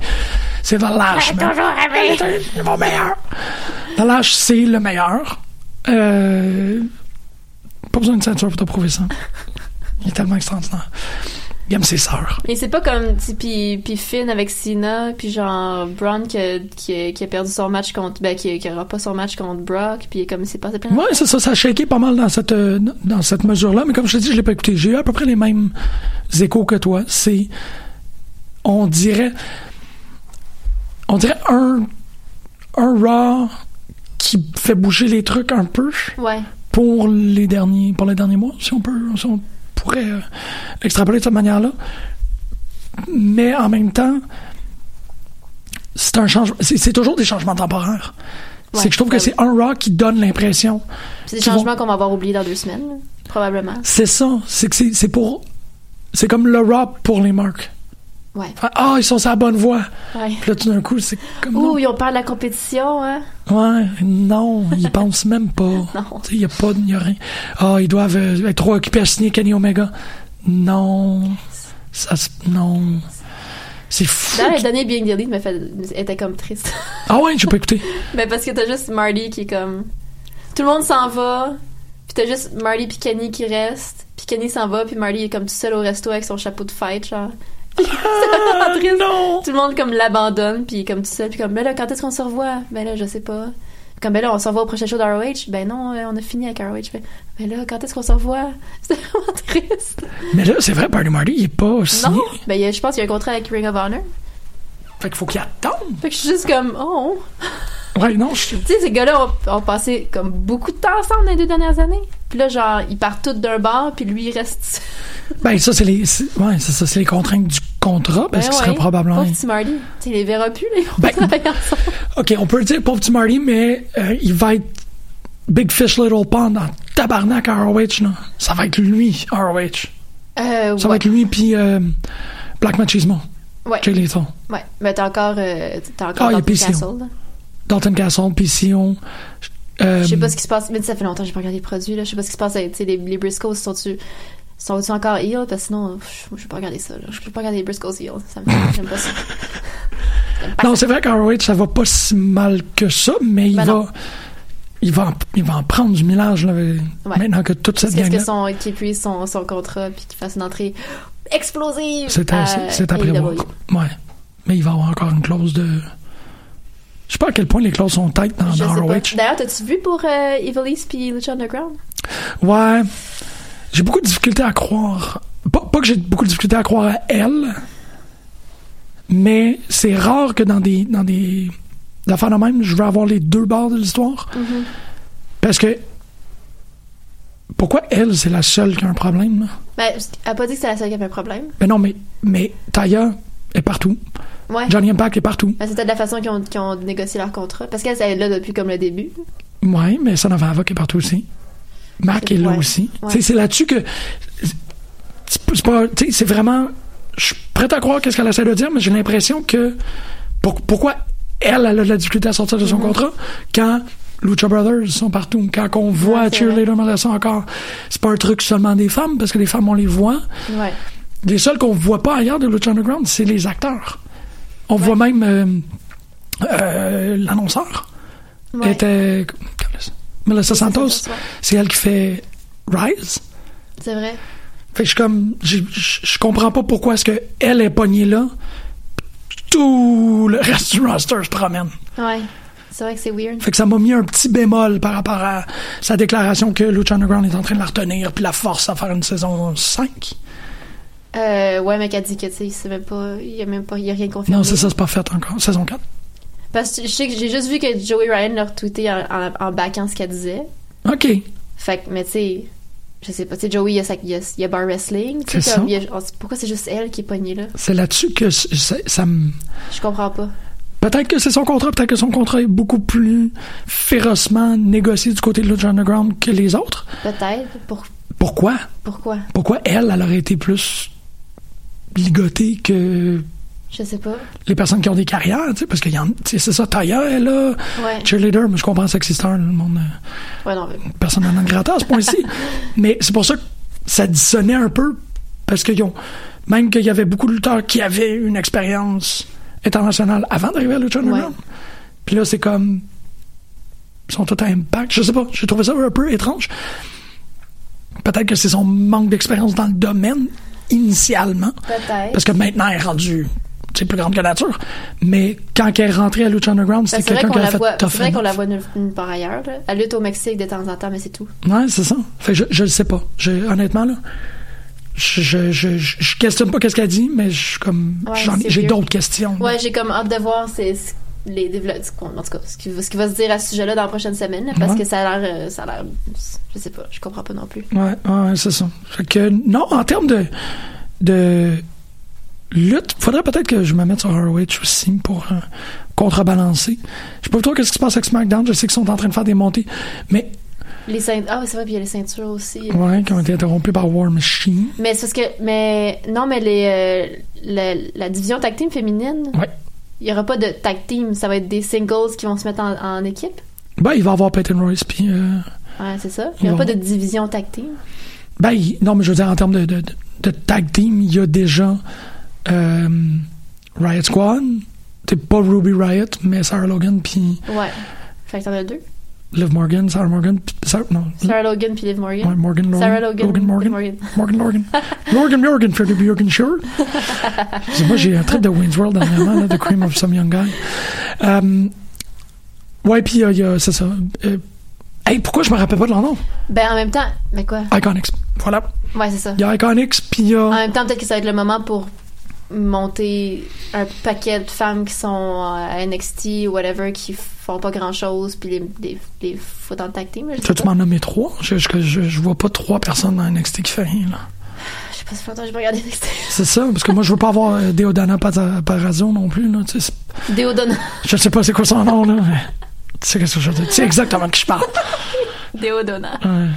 C'est The Lash, man. C'est mon meilleur. The Lash c'est le meilleur. Euh, pas besoin de ceinture pour te prouver ça. Il est tellement extraordinaire. Il aime ses sœurs. Mais c'est pas comme, puis, puis Finn avec Cena, puis genre Braun qui a, qui, a, qui a perdu son match contre, ben qui, qui aura pas son match contre Brock, puis comme c'est passé plein Ouais, c'est ça, ça a shaké pas mal dans cette euh, dans cette mesure-là, mais comme je te dis, je l'ai pas écouté. J'ai eu à peu près les mêmes échos que toi. C'est on dirait on dirait un un Raw qui fait bouger les trucs un peu Ouais. pour les derniers pour les derniers mois, si on peut si on pourrait euh, extrapoler de cette manière-là. Mais en même temps, c'est un changement. C'est toujours des changements temporaires. Ouais, c'est que je trouve ben que c'est un Raw qui donne l'impression C'est des changements qu'on va avoir oubliés dans deux semaines, probablement. C'est ça. C'est que c'est pour. C'est comme le rap pour les marques. Ouais. Ah, ils sont sur la bonne voie. Ouais. Puis là, tout d'un coup, c'est comme. Ouh, ils ont peur de la compétition, hein? Ouais, non, ils pensent même pas. Non. Tu sais, il y a pas, a rien. Ah, ils doivent euh, être trop occupés à signer Kenny Omega. Non. Ça, non. C'est fou. D'ailleurs, le dernier Being Delete était comme triste. Ah ouais, j'ai pas écouté. ben, parce que t'as juste Marty qui est comme. Tout le monde s'en va, puis t'as juste Marty puis Kenny qui reste, puis Kenny s'en va, puis Marty est comme tout seul au resto avec son chapeau de fête, genre. Triste. non! Tout le monde comme l'abandonne, puis comme tout seul, puis comme ben là, quand est-ce qu'on se revoit? Ben là, je sais pas. Comme ben là, on se revoit au prochain show d'ROH. Ben non, euh, on a fini avec ROH. Ben, ben là, quand est-ce qu'on se revoit? C'est vraiment triste. Mais là, c'est vrai, Party Marty, il est pas signé. Non. Ben il y a- je pense qu'il y a un contrat avec Ring of Honor. Fait qu'il faut qu'il attende. Fait que je suis juste comme oh. Ouais, non, je... Tu sais, ces gars-là ont, ont passé comme beaucoup de temps ensemble dans les deux dernières années. Puis là, genre, ils partent tous d'un bar, puis lui, il reste. Ben, ça, c'est les, ouais, ça, c'est les contraintes du contrat, parce Ben qu'il serait ouais. probablement. Pauvre petit Marty. Tu les verra plus, les Ben-. OK, on peut le dire, pauvre petit Marty, mais euh, il va être Big Fish Little Pond en tabarnak à ROH, là. Ça va être lui, ROH. Euh, Ça va ouais. être lui, puis euh, Black Machismo. Ouais. Jay Lethal. Ouais. Mais t'as encore, euh, t'as encore Ah, Dalton. Castle, là. Dalton Castle, PCO. Euh, Je sais pas ce qui se passe. Mais ça fait longtemps que j'ai pas regardé les produits, là. Je sais pas ce qui se passe avec, tu les, les Briscoes. Sont-tu, sont-tu encore heel? Parce que sinon, je, je peux pas regarder ça, là. Je peux pas regarder les Briscoes heel. Ça me fait, j'aime pas ça. Pas Non, c'est vrai qu'à ROH, ça va pas si mal que ça, mais il Ben va. Il va, en, il va en prendre du millage, là, maintenant que toute cette Jusqu'à ce gang que son, qu'il puisse son, son contrat puis qu'il fasse une entrée explosive. C'est à, à à prévoir. AEW. Ouais. Mais il va avoir encore une clause de. Je sais pas à quel point les clauses sont têtes dans, dans. ROH. D'ailleurs, t'as-tu vu pour euh, Evil East puis Lucha Underground? Ouais. J'ai beaucoup de difficultés à croire. Pas, pas que j'ai beaucoup de difficultés à croire à elle, mais c'est rare que dans des dans des affaires de même, je veux avoir les deux bords de l'histoire. Mm-hmm. Parce que pourquoi elle, c'est la seule qui a un problème? Là? Ben, elle a pas dit que c'était la seule qui avait un problème. Mais non, mais mais Taya est partout. Ouais. Johnny Impact est partout. Ben, c'était de la façon qu'ils ont, ont négocié leur contrat. Parce qu'elle, elle est là depuis comme le début. Ouais, mais Son of Havoc est partout aussi. Mac est là Ouais. aussi. Ouais. C'est là-dessus que. C'est c'est C'est vraiment. Je suis prêt à croire qu'est-ce qu'elle essaie de dire, mais j'ai l'impression que. pour- pourquoi elle, elle a de la difficulté à sortir de Mm-hmm. son contrat quand Lucha Brothers sont partout, quand on voit Ouais, c'est Cheerleader Melissa encore. C'est pas un truc seulement des femmes, parce que les femmes, on les voit. Ouais. Les seuls qu'on voit pas ailleurs de Lucha Underground, c'est les acteurs. On voit même euh, euh, l'annonceur. Ouais. était Melissa Santos. C'est elle qui fait Rise. C'est vrai. Fait que je comme, je comprends pas pourquoi est-ce que elle est pognée là. Tout le reste du roster se promène. Ouais. C'est vrai que c'est weird. Fait que ça m'a mis un petit bémol par rapport à sa déclaration que Lucha Underground est en train de la retenir puis la force à faire une saison 5. Euh, ouais, mais qu'elle dit que, tu sais, c'est même pas, il y a même pas, il y a rien confirmé. Non, c'est ça, c'est pas fait encore. Saison 4. Parce que je sais que j'ai juste vu que Joey Ryan l'a retweeté en, en, en ce qu'elle disait. OK. Fait que, mais tu sais, je sais pas, tu sais, Joey, il y a, il y a, il y a bar wrestling. tu sais, pourquoi c'est juste elle qui est pognée là? C'est là-dessus que ça me. Je comprends pas. Peut-être que c'est son contrat, peut-être que son contrat est beaucoup plus férocement négocié du côté de Lucha Underground que les autres. Peut-être. Pour, Pourquoi? pourquoi? Pourquoi elle, elle aurait été plus ligotée que Je sais pas. les personnes qui ont des carrières, tu sais, parce que y en- c'est ça, Taya est là, Ouais. cheerleader, mais je comprends Sexy Star, le monde, euh, Ouais, non, mais- personne n'en a à ce point-ci. mais c'est pour ça que ça dissonnait un peu, parce qu'ils ont, même qu'il y avait beaucoup de lutteurs qui avaient une expérience internationale avant d'arriver à Lucha Underground. Puis là, c'est comme, ils sont tous à impact. Je sais pas, j'ai trouvé ça un peu étrange. Peut-être que c'est son manque d'expérience dans le domaine, initialement. peut-être. Parce que maintenant, elle est rendue c'est plus grande que nature. Mais quand elle est rentrée à Lucha Underground, Ben, c'était quelqu'un qu'on qui a la fait c'est vrai qu'on la voit nulle, part ailleurs, là. Elle lutte au Mexique de temps en temps, mais c'est tout. Ouais, c'est ça. Fait je, je le sais pas. Je, honnêtement, là, je, je, questionne pas qu'est-ce qu'elle dit, mais je comme, Ouais, j'ai d'autres questions. Ouais, j'ai comme hâte de voir c'est- les développements, en tout cas, ce qui, va- ce qui va se dire à ce sujet-là dans la prochaine semaine, là, parce Ouais. que ça a l'air, euh, ça a l'air, je sais pas, je comprends pas non plus. Ouais, ouais, c'est ça. Fait que, non, en termes de, de lutte, faudrait peut-être que je me mette sur ROH aussi pour euh, contrebalancer. Je sais pas trop qu'est-ce qui se passe avec SmackDown. Je sais qu'ils sont en train de faire des montées, mais, Les ceintures, ah oui, c'est vrai, puis il y a les ceintures aussi. ouais, qui ont été interrompues par War Machine. Mais c'est parce que, mais, non, mais les, euh, la, la division tag team féminine, Ouais. Il y aura pas de tag team, ça va être des singles qui vont se mettre en, en équipe? Ben, il va y avoir Peyton Royce, puis, euh, Ouais, c'est ça. Il y aura pas de division tag team? Ben, il- non, mais je veux dire, en termes de, de, de- de tag team, il y a déjà euh, Riot Squad. C'est pas Ruby Riot, mais Sarah Logan, puis. Ouais. Fait que t'en as deux. Liv Morgan, Sarah Morgan, Sarah, non, Sarah Logan puis Liv Morgan. ouais, Morgan Logan, Sarah Logan, Logan Morgan, Morgan. Morgan Morgan, Morgan Morgan for the Morgan Short. Moi, j'ai un trip de Wayne's World dernièrement, là, The Cream of Some Young Guy. Euh, ouais, puis il y a, c'est ça. Euh, hey, pourquoi je me rappelle pas de leur nom? Ben, en même temps, mais quoi? Iconics. Voilà. Ouais, c'est ça. Il y a Iconics, puis il y En même temps, peut-être que ça va être le moment pour monter un paquet de femmes qui sont à NXT ou whatever, qui font pas grand-chose, puis les, les, les foutent en tag team. tu m'en nommer trois? Je, je, je, je vois pas trois personnes dans NXT qui fait rien, là. Je sais pas si longtemps je vais regarder NXT. C'est ça, parce que moi, je veux pas avoir euh, Deodana Parazzo non plus, là. Tu sais, Déodona. je sais pas c'est quoi son nom, là, mais. Tu sais qu'est-ce que je veux dire? Tu sais exactement de qui je parle. Ouais.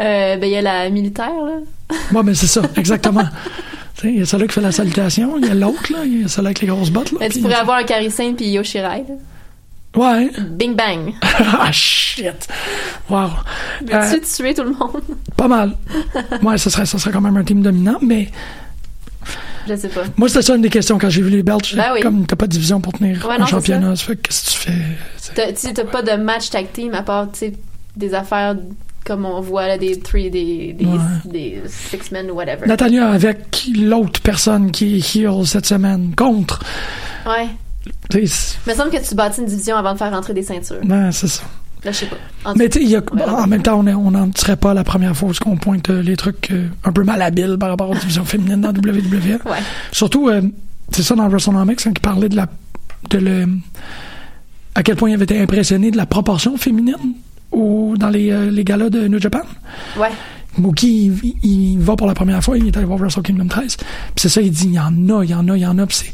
Euh, ben, il y a la militaire, là. Ouais, mais c'est ça, exactement. Tu il y a celui qui fait la salutation, il y a l'autre, là, il y a celui avec les grosses bottes, là. Ben, tu pourrais avoir un Carrie puis Yoshirai. Ouais. Bing bang. ah, shit. Wow. Euh, Veux-tu tuer tout le monde? pas mal. Ouais, ce serait, ce serait quand même un team dominant, mais Je sais pas. moi, c'était ça une des questions quand j'ai vu les belts. J'étais Ben oui. Comme t'as pas de division pour tenir Ouais, non, championnat, ça fait que qu'est-ce que tu fais? tu? T'as- Tu pas de match tag team à part, tu sais, des affaires comme on voit, là, des three, des, des, Ouais. des six men ou whatever. Natalia avec l'autre personne qui est heel cette semaine? Contre? Ouais. Il me semble que tu bâtis une division avant de faire rentrer des ceintures. ben, c'est ça. Là, je sais pas. En Mais tu sais, Ouais. en même temps, on n'en serait pas la première fois qu'on pointe euh, les trucs euh, un peu malhabiles par rapport aux divisions féminines dans WWE. Ouais. Surtout, euh, c'est ça dans WrestleNomics hein, qui parlait de la de le à quel point il avait été impressionné de la proportion féminine au, dans les, euh, les galas de New Japan. Ouais. Mookie, il, il va pour la première fois, il est allé voir Wrestle Kingdom 13. Puis c'est ça, il dit, il y en a, il y en a, il y en a. Puis c'est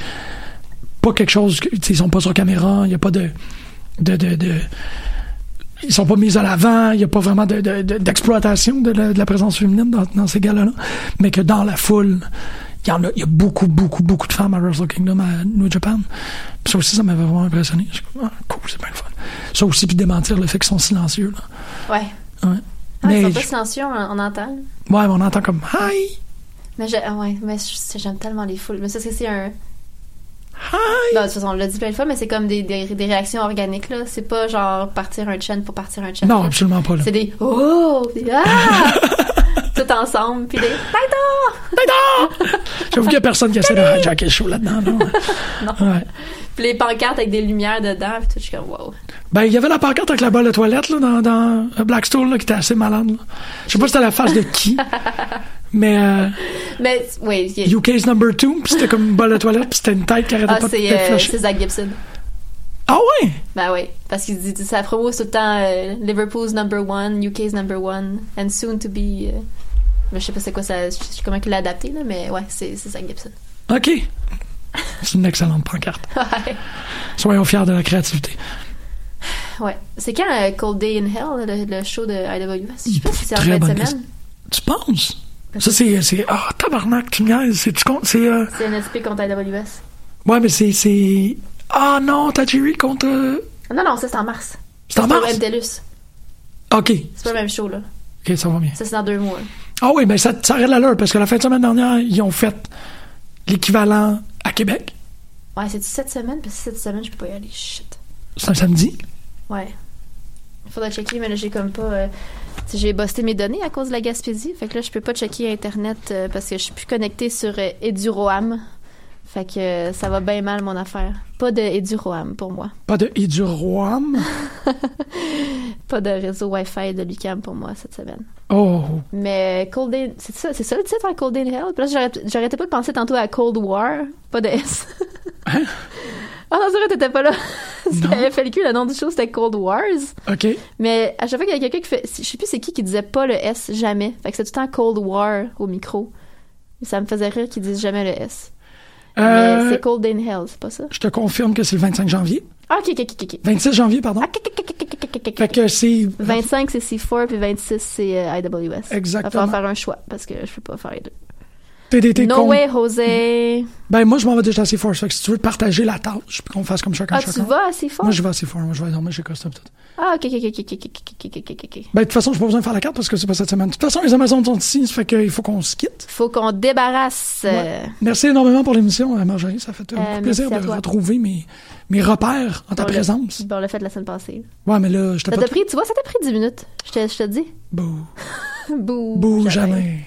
pas quelque chose, que, ils sont pas sur caméra, il y a pas de, de, de, de- ils sont pas mis à l'avant, il y a pas vraiment de, de- de- d'exploitation de, la, de la présence féminine dans, dans ces galas-là. Mais que dans la foule, il y en a, il y a beaucoup, beaucoup, beaucoup de femmes à Wrestle Kingdom à New Japan. Puis ça aussi, ça m'avait vraiment impressionné. Je ah, cool, c'est bien le fun. Ça aussi, puis démentir le fait qu'ils sont silencieux, là. Ouais. Ouais. Ah, Mais ils sont pas je- silencieux, on, on entend. Ouais, mais on entend comme, hi! Mais j'ai- ah ouais, mais je- j'aime tellement les foules. Mais ça, c'est c'est un. Hi! Non, de toute façon, on l'a dit plein de fois, mais c'est comme des, des, des réactions organiques, là. C'est pas genre partir un chant pour partir un chant. Non, là. absolument pas, là. C'est des oh, des ah, tout ensemble, puis des Taito! J'avoue qu'il y a personne qui essaie de hijacker le show là-dedans, non? Ouais. Puis les pancartes avec des lumières dedans, puis tout, je suis comme wow. Ben, il y avait la pancarte avec la balle de toilette, là, dans, dans euh, Blackstone, là, qui était assez malade, là. Je sais pas si c'était la face de qui, mais, euh, Mais oui, a- UK's number two, puis c'était comme une balle de toilette, puis c'était une tête qui arrêtait ah, pas de euh, c'est Zach Gibson. Ah ouais? Ben oui, parce qu'il dit sa promo tout le temps euh, Liverpool's number one, UK's number one, and soon to be. Mais je sais pas c'est quoi ça, je sais comment il l'a adapté là, mais ouais, c'est c'est Zach Gibson. OK. C'est une excellente pancarte. Ouais. Soyons fiers de la créativité. Ouais. C'est quand euh, Cold Day in Hell, le, le show de IWS? Je sais pas si c'est en fin de semaine. Tu penses? Ça, c'est, c'est, ah, tabarnak, tu me. C'est, tu comptes, c'est, euh, C'est NSP contre IWS. ouais, mais c'est, c'est, ah non, Tajiri contre, euh, Non, non, ça c'est en mars. c'est en C'est mars? le même TELUS. OK. C'est pas le même show, là. OK, ça va bien. Ça c'est dans deux mois. Ah oui, ben ça, ça arrête l'allure, parce que la fin de semaine dernière, ils ont fait l'équivalent à Québec. Ouais, c'est cette semaine, parce que cette semaine, je peux pas y aller. Shit. C'est un samedi? Ouais. Faudrait checker, mais là, j'ai comme pas. euh, j'ai busté mes données à cause de la Gaspésie. Fait que là, je peux pas checker Internet euh, parce que je suis plus connectée sur euh, Eduroam. Fait que ça va bien mal, mon affaire. Pas de Eduroam pour moi. Pas de Iduroam. Pas de réseau Wi-Fi de Lucam pour moi cette semaine. Oh. Mais Cold Day, c'est ça, c'est ça le titre, hein, Cold in Hell? Puis là, j'arrêtais pas de penser tantôt à Cold War, pas de S. Hein? Ah non, c'est vrai, t'étais pas là. Qu'à FLQ, le nom du show, c'était Cold Wars. OK. Mais à chaque fois qu'il y a quelqu'un qui fait. Je sais plus c'est qui qui disait pas le S jamais. Fait que c'est tout le temps Cold War au micro. Ça me faisait rire qu'ils disent jamais le S. Euh, c'est Cold in Hell, c'est pas ça? je te confirme que c'est le 25 janvier. Ah, ok, ok, ok, ok. 26 janvier, pardon. Ah, ok, ok, ok, ok, ok, ok, ok. Fait que c'est 25 c'est C4 puis 26 c'est euh, IWS. Exactement. Il va falloir faire un choix parce que je peux pas faire les deux. TDT No way, José. Ben, moi, je m'en vais déjà assez fort. Fait que si tu veux partager la tâche, puis qu'on fasse comme chacun. Ah, chacun. tu vas assez fort? Moi, je vais assez fort. Moi, je vais dormir chez Costa. Ah, ok, ok, ok, ok, ok, ok, ok. ok. Ben, de toute façon, je n'ai pas besoin de faire la carte parce que c'est pas cette semaine. De toute façon, les Amazones sont ici. Ça fait qu'il faut qu'on se quitte. Faut qu'on débarrasse. Euh. Merci énormément pour l'émission, euh, Marjorie. Ça fait euh, euh beaucoup plaisir de retrouver mes, mes repères en ta bon, présence. Le... Bon, on l'a fait la semaine passée. Ouais, mais là, je t'ai pas. Pris, tu vois, ça t'a pris 10 minutes. Je te, je te dis. Bouh. Bouh. Bouh, jamais.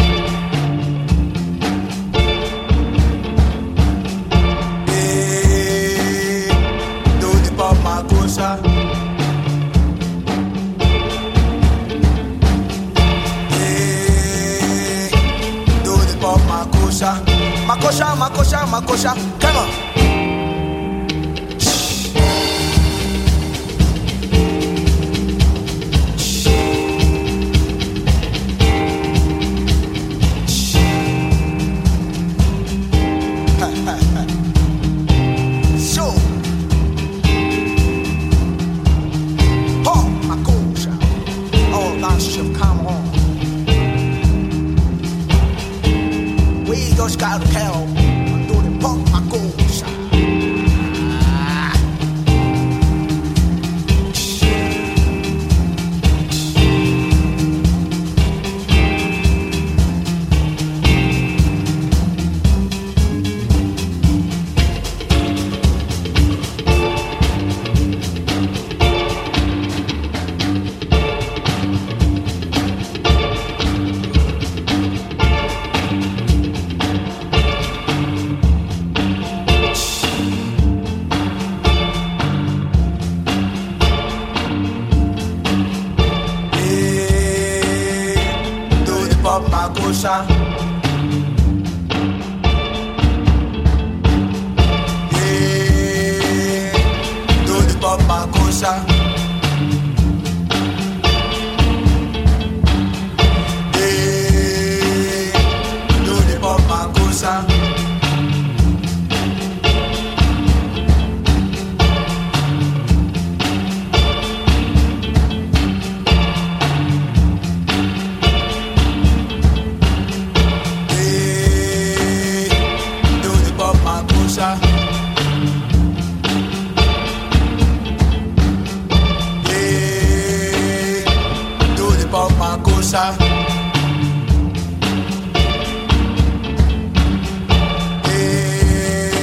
makosha, makosha, makosha. Come on.